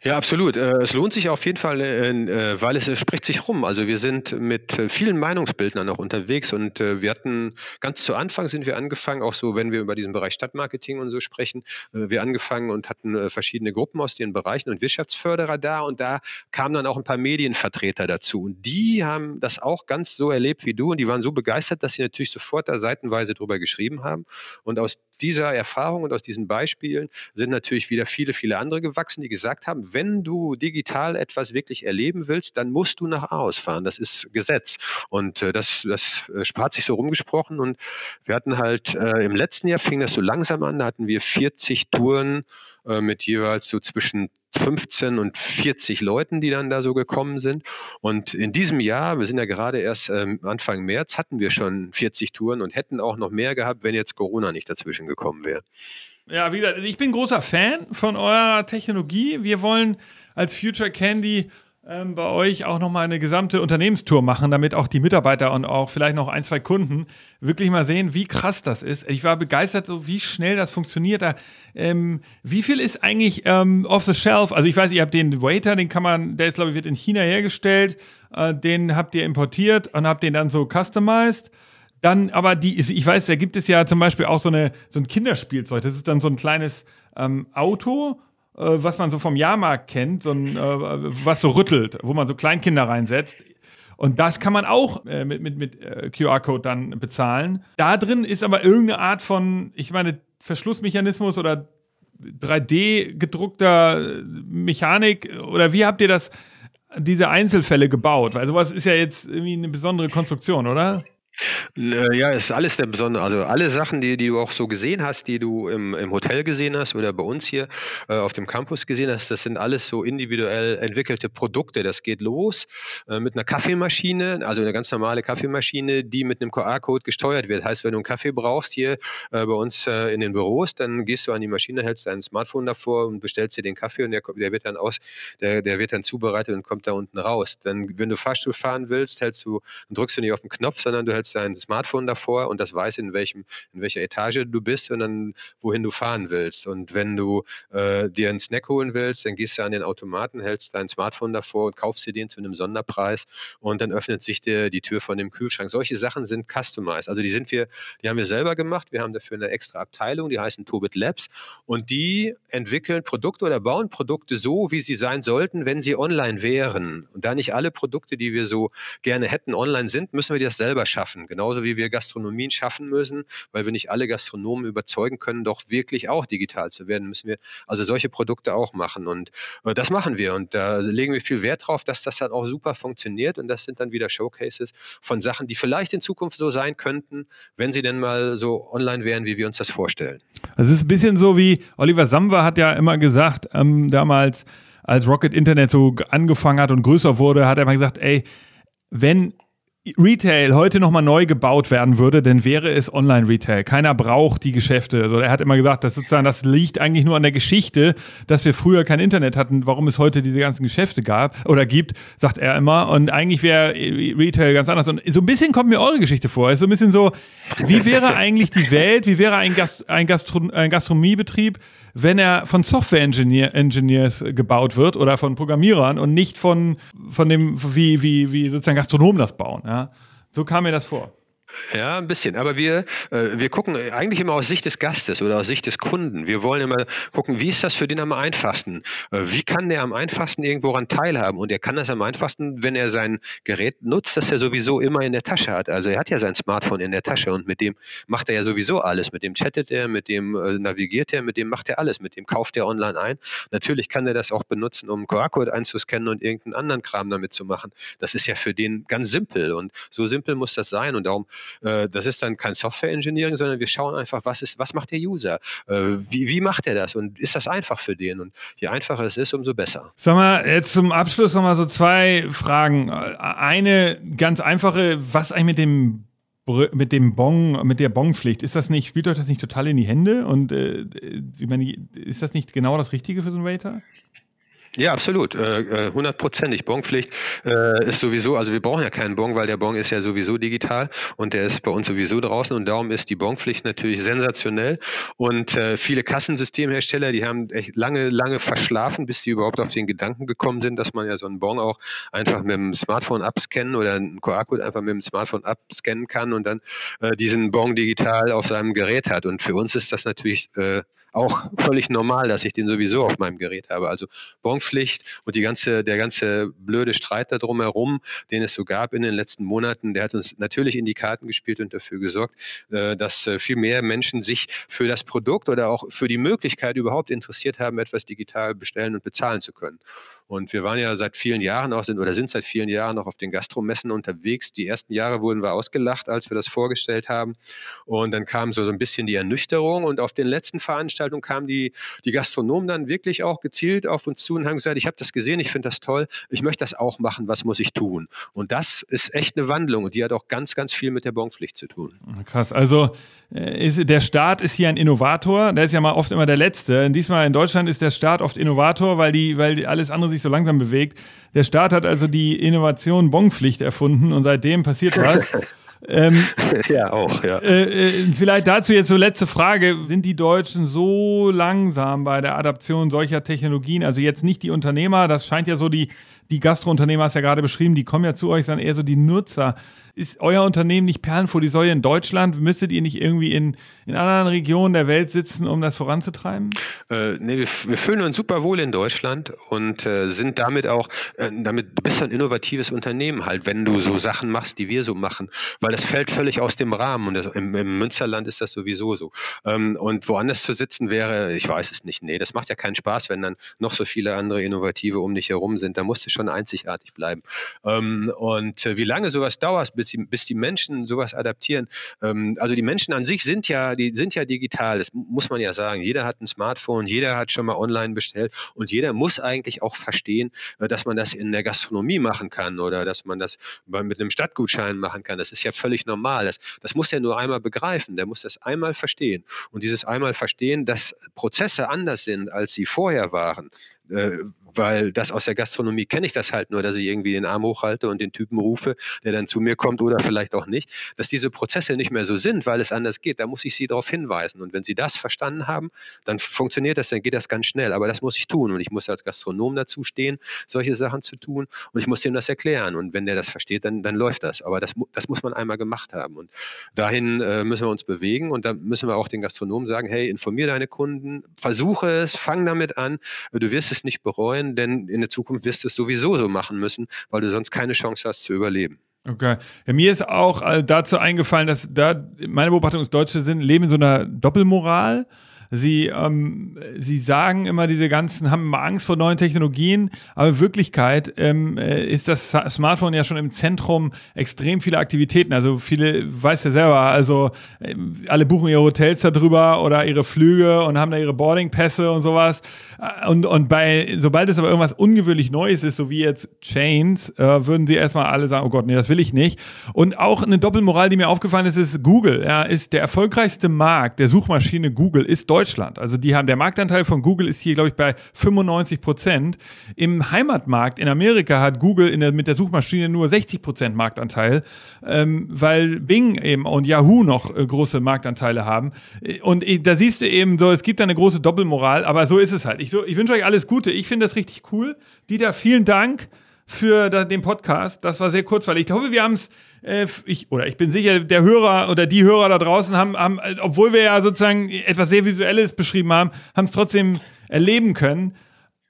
Ja, absolut. Äh, es lohnt sich auf jeden Fall, äh, äh, weil es spricht sich rum. Also wir sind mit vielen Meinungsbildnern auch unterwegs und wir hatten ganz zu Anfang sind wir angefangen, auch so, wenn wir über diesen Bereich Stadtmarketing und so sprechen, wir angefangen und hatten verschiedene Gruppen aus den Bereichen und Wirtschaftsförderer da und da kamen dann auch ein paar Medienvertreter dazu und die haben das auch ganz so erlebt wie du und die waren so begeistert, dass sie natürlich sofort da seitenweise drüber geschrieben haben und aus dieser Erfahrung und aus diesen Beispielen sind natürlich wieder viele, viele andere gewachsen, die gesagt haben, wenn du digital etwas wirklich erleben willst, dann musst du nach Aarhus fahren. Das ist Gesetz. Und äh, das, das äh, spart sich so rumgesprochen. Und wir hatten halt äh, im letzten Jahr fing das so langsam an, da hatten wir 40 Touren äh, mit jeweils so zwischen 15 und 40 Leuten, die dann da so gekommen sind. Und in diesem Jahr, wir sind ja gerade erst ähm, Anfang März, hatten wir schon 40 Touren und hätten auch noch mehr gehabt, wenn jetzt Corona nicht dazwischen gekommen wäre. Ja, wie gesagt, ich bin großer Fan von eurer Technologie. Wir wollen als Future Candy ähm, bei euch auch nochmal eine gesamte Unternehmenstour machen, damit auch die Mitarbeiter und auch vielleicht noch ein, zwei Kunden wirklich mal sehen, wie krass das ist. Ich war begeistert, so wie schnell das funktioniert. Da, ähm, wie viel ist eigentlich ähm, off the shelf? Also ich weiß, ihr habt den Waiter, den kann man, der ist glaube ich wird in China hergestellt, äh, den habt ihr importiert und habt den dann so customized. Dann aber die, ich weiß, da gibt es ja zum Beispiel auch so, eine, so ein Kinderspielzeug. Das ist dann so ein kleines ähm, Auto, äh, was man so vom Jahrmarkt kennt, so ein, äh, was so rüttelt, wo man so Kleinkinder reinsetzt. Und das kann man auch äh, mit, mit, mit äh, QR-Code dann bezahlen. Da drin ist aber irgendeine Art von, ich meine, Verschlussmechanismus oder 3D gedruckter Mechanik oder wie habt ihr das, diese Einzelfälle gebaut? Weil sowas ist ja jetzt irgendwie eine besondere Konstruktion, oder? Ja, ist alles der Besondere. Also alle Sachen, die, die du auch so gesehen hast, die du im, im Hotel gesehen hast oder bei uns hier äh, auf dem Campus gesehen hast, das sind alles so individuell entwickelte Produkte. Das geht los äh, mit einer Kaffeemaschine, also eine ganz normale Kaffeemaschine, die mit einem QR-Code gesteuert wird. Heißt, wenn du einen Kaffee brauchst hier äh, bei uns äh, in den Büros, dann gehst du an die Maschine, hältst dein Smartphone davor und bestellst dir den Kaffee und der, der wird dann aus, der, der wird dann zubereitet und kommt da unten raus. Dann, wenn du Fahrstuhl fahren willst, hältst du, drückst du nicht auf den Knopf, sondern du hältst dein Smartphone davor und das weiß, in, welchem, in welcher Etage du bist und dann wohin du fahren willst. Und wenn du äh, dir einen Snack holen willst, dann gehst du an den Automaten, hältst dein Smartphone davor und kaufst dir den zu einem Sonderpreis und dann öffnet sich dir die Tür von dem Kühlschrank. Solche Sachen sind customized. Also die sind wir, die haben wir selber gemacht. Wir haben dafür eine extra Abteilung, die heißen Tobit Labs und die entwickeln Produkte oder bauen Produkte so, wie sie sein sollten, wenn sie online wären. Und da nicht alle Produkte, die wir so gerne hätten, online sind, müssen wir das selber schaffen schaffen. Genauso wie wir Gastronomien schaffen müssen, weil wir nicht alle Gastronomen überzeugen können, doch wirklich auch digital zu werden, müssen wir also solche Produkte auch machen. Und äh, das machen wir. Und da legen wir viel Wert drauf, dass das dann auch super funktioniert. Und das sind dann wieder Showcases von Sachen, die vielleicht in Zukunft so sein könnten, wenn sie denn mal so online wären, wie wir uns das vorstellen. Es ist ein bisschen so wie Oliver Samba hat ja immer gesagt, ähm, damals, als Rocket Internet so angefangen hat und größer wurde, hat er immer gesagt, ey, wenn Retail heute nochmal neu gebaut werden würde, dann wäre es Online-Retail. Keiner braucht die Geschäfte. Also er hat immer gesagt, dass sozusagen das liegt eigentlich nur an der Geschichte, dass wir früher kein Internet hatten, warum es heute diese ganzen Geschäfte gab oder gibt, sagt er immer. Und eigentlich wäre Retail ganz anders. Und so ein bisschen kommt mir eure Geschichte vor. Es ist so ein bisschen so, wie wäre eigentlich die Welt, wie wäre ein, Gast, ein, Gastro ein Gastronomiebetrieb, wenn er von Software-Engineers gebaut wird oder von Programmierern und nicht von, von dem, wie, wie, wie sozusagen Gastronomen das bauen. Ja? So kam mir das vor. Ja, ein bisschen. Aber wir, äh, wir gucken eigentlich immer aus Sicht des Gastes oder aus Sicht des Kunden. Wir wollen immer gucken, wie ist das für den am einfachsten? Äh, wie kann der am einfachsten irgendwo ran teilhaben? Und er kann das am einfachsten, wenn er sein Gerät nutzt, das er sowieso immer in der Tasche hat. Also er hat ja sein Smartphone in der Tasche und mit dem macht er ja sowieso alles. Mit dem chattet er, mit dem äh, navigiert er, mit dem macht er alles. Mit dem kauft er online ein. Natürlich kann er das auch benutzen, um QR-Code einzuscannen und irgendeinen anderen Kram damit zu machen. Das ist ja für den ganz simpel und so simpel muss das sein und darum das ist dann kein Software Engineering, sondern wir schauen einfach, was ist, was macht der User? Äh, wie, wie macht er das? Und ist das einfach für den? Und je einfacher es ist, umso besser. Sag mal, jetzt zum Abschluss nochmal so zwei Fragen. Eine ganz einfache, was eigentlich mit dem mit dem Bon, mit der Bonpflicht, ist das nicht, spielt euch das nicht total in die Hände? Und äh, ich meine, ist das nicht genau das Richtige für so einen Waiter? Ja, absolut. Äh, äh, hundertprozentig. Bonpflicht äh, ist sowieso, also wir brauchen ja keinen Bon, weil der Bon ist ja sowieso digital und der ist bei uns sowieso draußen und darum ist die Bonpflicht natürlich sensationell. Und äh, viele Kassensystemhersteller, die haben echt lange, lange verschlafen, bis sie überhaupt auf den Gedanken gekommen sind, dass man ja so einen Bon auch einfach mit dem Smartphone abscannen oder einen QR-Code einfach mit dem Smartphone abscannen kann und dann äh, diesen Bon digital auf seinem Gerät hat. Und für uns ist das natürlich äh, auch völlig normal, dass ich den sowieso auf meinem Gerät habe. Also Bonpflicht und die ganze, der ganze blöde Streit da drumherum, den es so gab in den letzten Monaten, der hat uns natürlich in die Karten gespielt und dafür gesorgt, äh, dass äh, viel mehr Menschen sich für das Produkt oder auch für die Möglichkeit überhaupt interessiert haben, etwas digital bestellen und bezahlen zu können. Und wir waren ja seit vielen Jahren auch sind oder sind seit vielen Jahren noch auf den Gastromessen unterwegs. Die ersten Jahre wurden wir ausgelacht, als wir das vorgestellt haben. Und dann kam so, so ein bisschen die Ernüchterung. Und auf den letzten Veranstaltungen kamen die, die Gastronomen dann wirklich auch gezielt auf uns zu und haben gesagt, ich habe das gesehen, ich finde das toll, ich möchte das auch machen, was muss ich tun? Und das ist echt eine Wandlung und die hat auch ganz, ganz viel mit der Bonpflicht zu tun. Krass, also äh, ist, der Staat ist hier ein Innovator, der ist ja mal oft immer der Letzte. diesmal in Deutschland ist der Staat oft Innovator, weil, die, weil alles andere sich sich so langsam bewegt. Der Staat hat also die Innovation Bonpflicht erfunden und seitdem passiert was. Ähm, ja, auch, ja. Äh, äh, vielleicht dazu jetzt so letzte Frage. Sind die Deutschen so langsam bei der Adaption solcher Technologien? Also jetzt nicht die Unternehmer, das scheint ja so die, die Gastrounternehmer hast ja gerade beschrieben, die kommen ja zu euch, sondern eher so die Nutzer ist euer Unternehmen nicht Perlen vor die Säue in Deutschland? Müsstet ihr nicht irgendwie in, in anderen Regionen der Welt sitzen, um das voranzutreiben? Äh, nee, wir, wir, fühlen uns super wohl in Deutschland und äh, sind damit auch, äh, damit du ein innovatives Unternehmen halt, wenn du so Sachen machst, die wir so machen, weil das fällt völlig aus dem Rahmen und das, im, im, Münsterland ist das sowieso so. Ähm, und woanders zu sitzen wäre, ich weiß es nicht, nee, das macht ja keinen Spaß, wenn dann noch so viele andere Innovative um dich herum sind. Da musst du schon einzigartig bleiben. Ähm, und äh, wie lange sowas dauert, bis die, bis die Menschen sowas adaptieren. Ähm, also die Menschen an sich sind ja, die sind ja digital, das muss man ja sagen. Jeder hat ein Smartphone, jeder hat schon mal online bestellt und jeder muss eigentlich auch verstehen, äh, dass man das in der Gastronomie machen kann oder dass man das mit einem Stadtgutschein machen kann. Das ist ja völlig normal. Das, das muss er nur einmal begreifen. Der muss das einmal verstehen. Und dieses einmal verstehen, dass Prozesse anders sind, als sie vorher waren, äh, weil das aus der Gastronomie kenne ich das halt nur, dass ich irgendwie den Arm hochhalte und den Typen rufe, der dann zu mir kommt oder vielleicht auch nicht, dass diese Prozesse nicht mehr so sind, weil es anders geht. Da muss ich sie darauf hinweisen. Und wenn sie das verstanden haben, dann funktioniert das, dann geht das ganz schnell. Aber das muss ich tun und ich muss als Gastronom dazu stehen, solche Sachen zu tun und ich muss dem das erklären. Und wenn der das versteht, dann, dann läuft das. Aber das, das muss man einmal gemacht haben. Und dahin äh, müssen wir uns bewegen und da müssen wir auch den Gastronomen sagen, hey, informier deine Kunden, versuche es, fang damit an, du wirst es es nicht bereuen, denn in der Zukunft wirst du es sowieso so machen müssen, weil du sonst keine Chance hast zu überleben. Okay. Ja, mir ist auch äh, dazu eingefallen, dass da meine Beobachtung ist, Deutsche sind, leben in so einer Doppelmoral. Sie, ähm, sie sagen immer, diese ganzen haben immer Angst vor neuen Technologien, aber in Wirklichkeit ähm, äh, ist das Smartphone ja schon im Zentrum extrem viele Aktivitäten. Also viele, weiß ja selber, also äh, alle buchen ihre Hotels darüber oder ihre Flüge und haben da ihre Boardingpässe und sowas. Äh, und, und bei, sobald es aber irgendwas ungewöhnlich Neues ist, so wie jetzt Chains, äh, würden sie erstmal alle sagen, oh Gott, nee, das will ich nicht. Und auch eine Doppelmoral, die mir aufgefallen ist, ist Google. Ja, ist der erfolgreichste Markt der Suchmaschine Google ist Deutschland. Deutschland. Also die haben, der Marktanteil von Google ist hier, glaube ich, bei 95 Prozent. Im Heimatmarkt in Amerika hat Google der, mit der Suchmaschine nur 60 Prozent Marktanteil, ähm, weil Bing eben und Yahoo noch äh, große Marktanteile haben. Und äh, da siehst du eben so, es gibt da eine große Doppelmoral, aber so ist es halt. Ich, so, ich wünsche euch alles Gute. Ich finde das richtig cool. Dieter, vielen Dank für den Podcast. Das war sehr kurzweilig. Ich hoffe, wir haben es äh, ich, oder ich bin sicher, der Hörer oder die Hörer da draußen haben, haben, obwohl wir ja sozusagen etwas sehr Visuelles beschrieben haben, haben es trotzdem erleben können.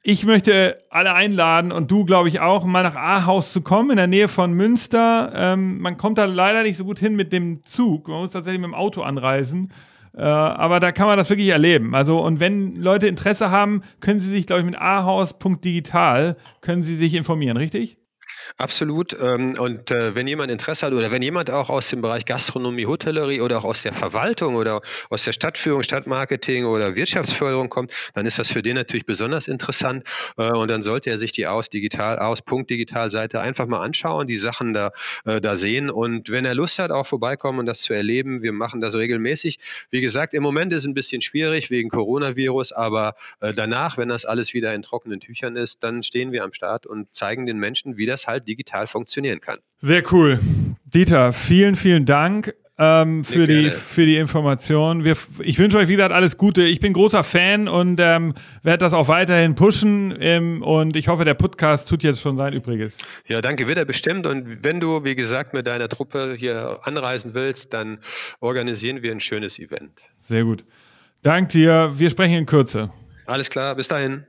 Ich möchte alle einladen und du, glaube ich, auch, mal nach Ahaus zu kommen, in der Nähe von Münster. Ähm, man kommt da leider nicht so gut hin mit dem Zug. Man muss tatsächlich mit dem Auto anreisen. Äh, aber da kann man das wirklich erleben. Also, und wenn Leute Interesse haben, können sie sich, glaube ich, mit ahaus.digital können sie sich informieren, richtig? Absolut. Ähm, und äh, wenn jemand Interesse hat oder wenn jemand auch aus dem Bereich Gastronomie, Hotellerie oder auch aus der Verwaltung oder aus der Stadtführung, Stadtmarketing oder Wirtschaftsförderung kommt, dann ist das für den natürlich besonders interessant. Äh, und dann sollte er sich die aus digital aus Punkt Digital Seite einfach mal anschauen, die Sachen da, äh, da sehen. Und wenn er Lust hat, auch vorbeikommen und das zu erleben, wir machen das regelmäßig. Wie gesagt, im Moment ist es ein bisschen schwierig wegen Coronavirus, aber danach, wenn das alles wieder in trockenen Tüchern ist, dann stehen wir am Start und zeigen den Menschen, wie das halt digital funktionieren kann. Sehr cool. Dieter, vielen, vielen Dank. Ähm, für, die, für die Information. Wir, ich wünsche euch, wie gesagt, alles Gute. Ich bin großer Fan und ähm, werde das auch weiterhin pushen. Ähm, und ich hoffe, der Podcast tut jetzt schon sein Übriges. Ja, danke, wird er bestimmt. Und wenn du, wie gesagt, mit deiner Truppe hier anreisen willst, dann organisieren wir ein schönes Event. Sehr gut. Dank dir. Wir sprechen in Kürze. Alles klar, bis dahin.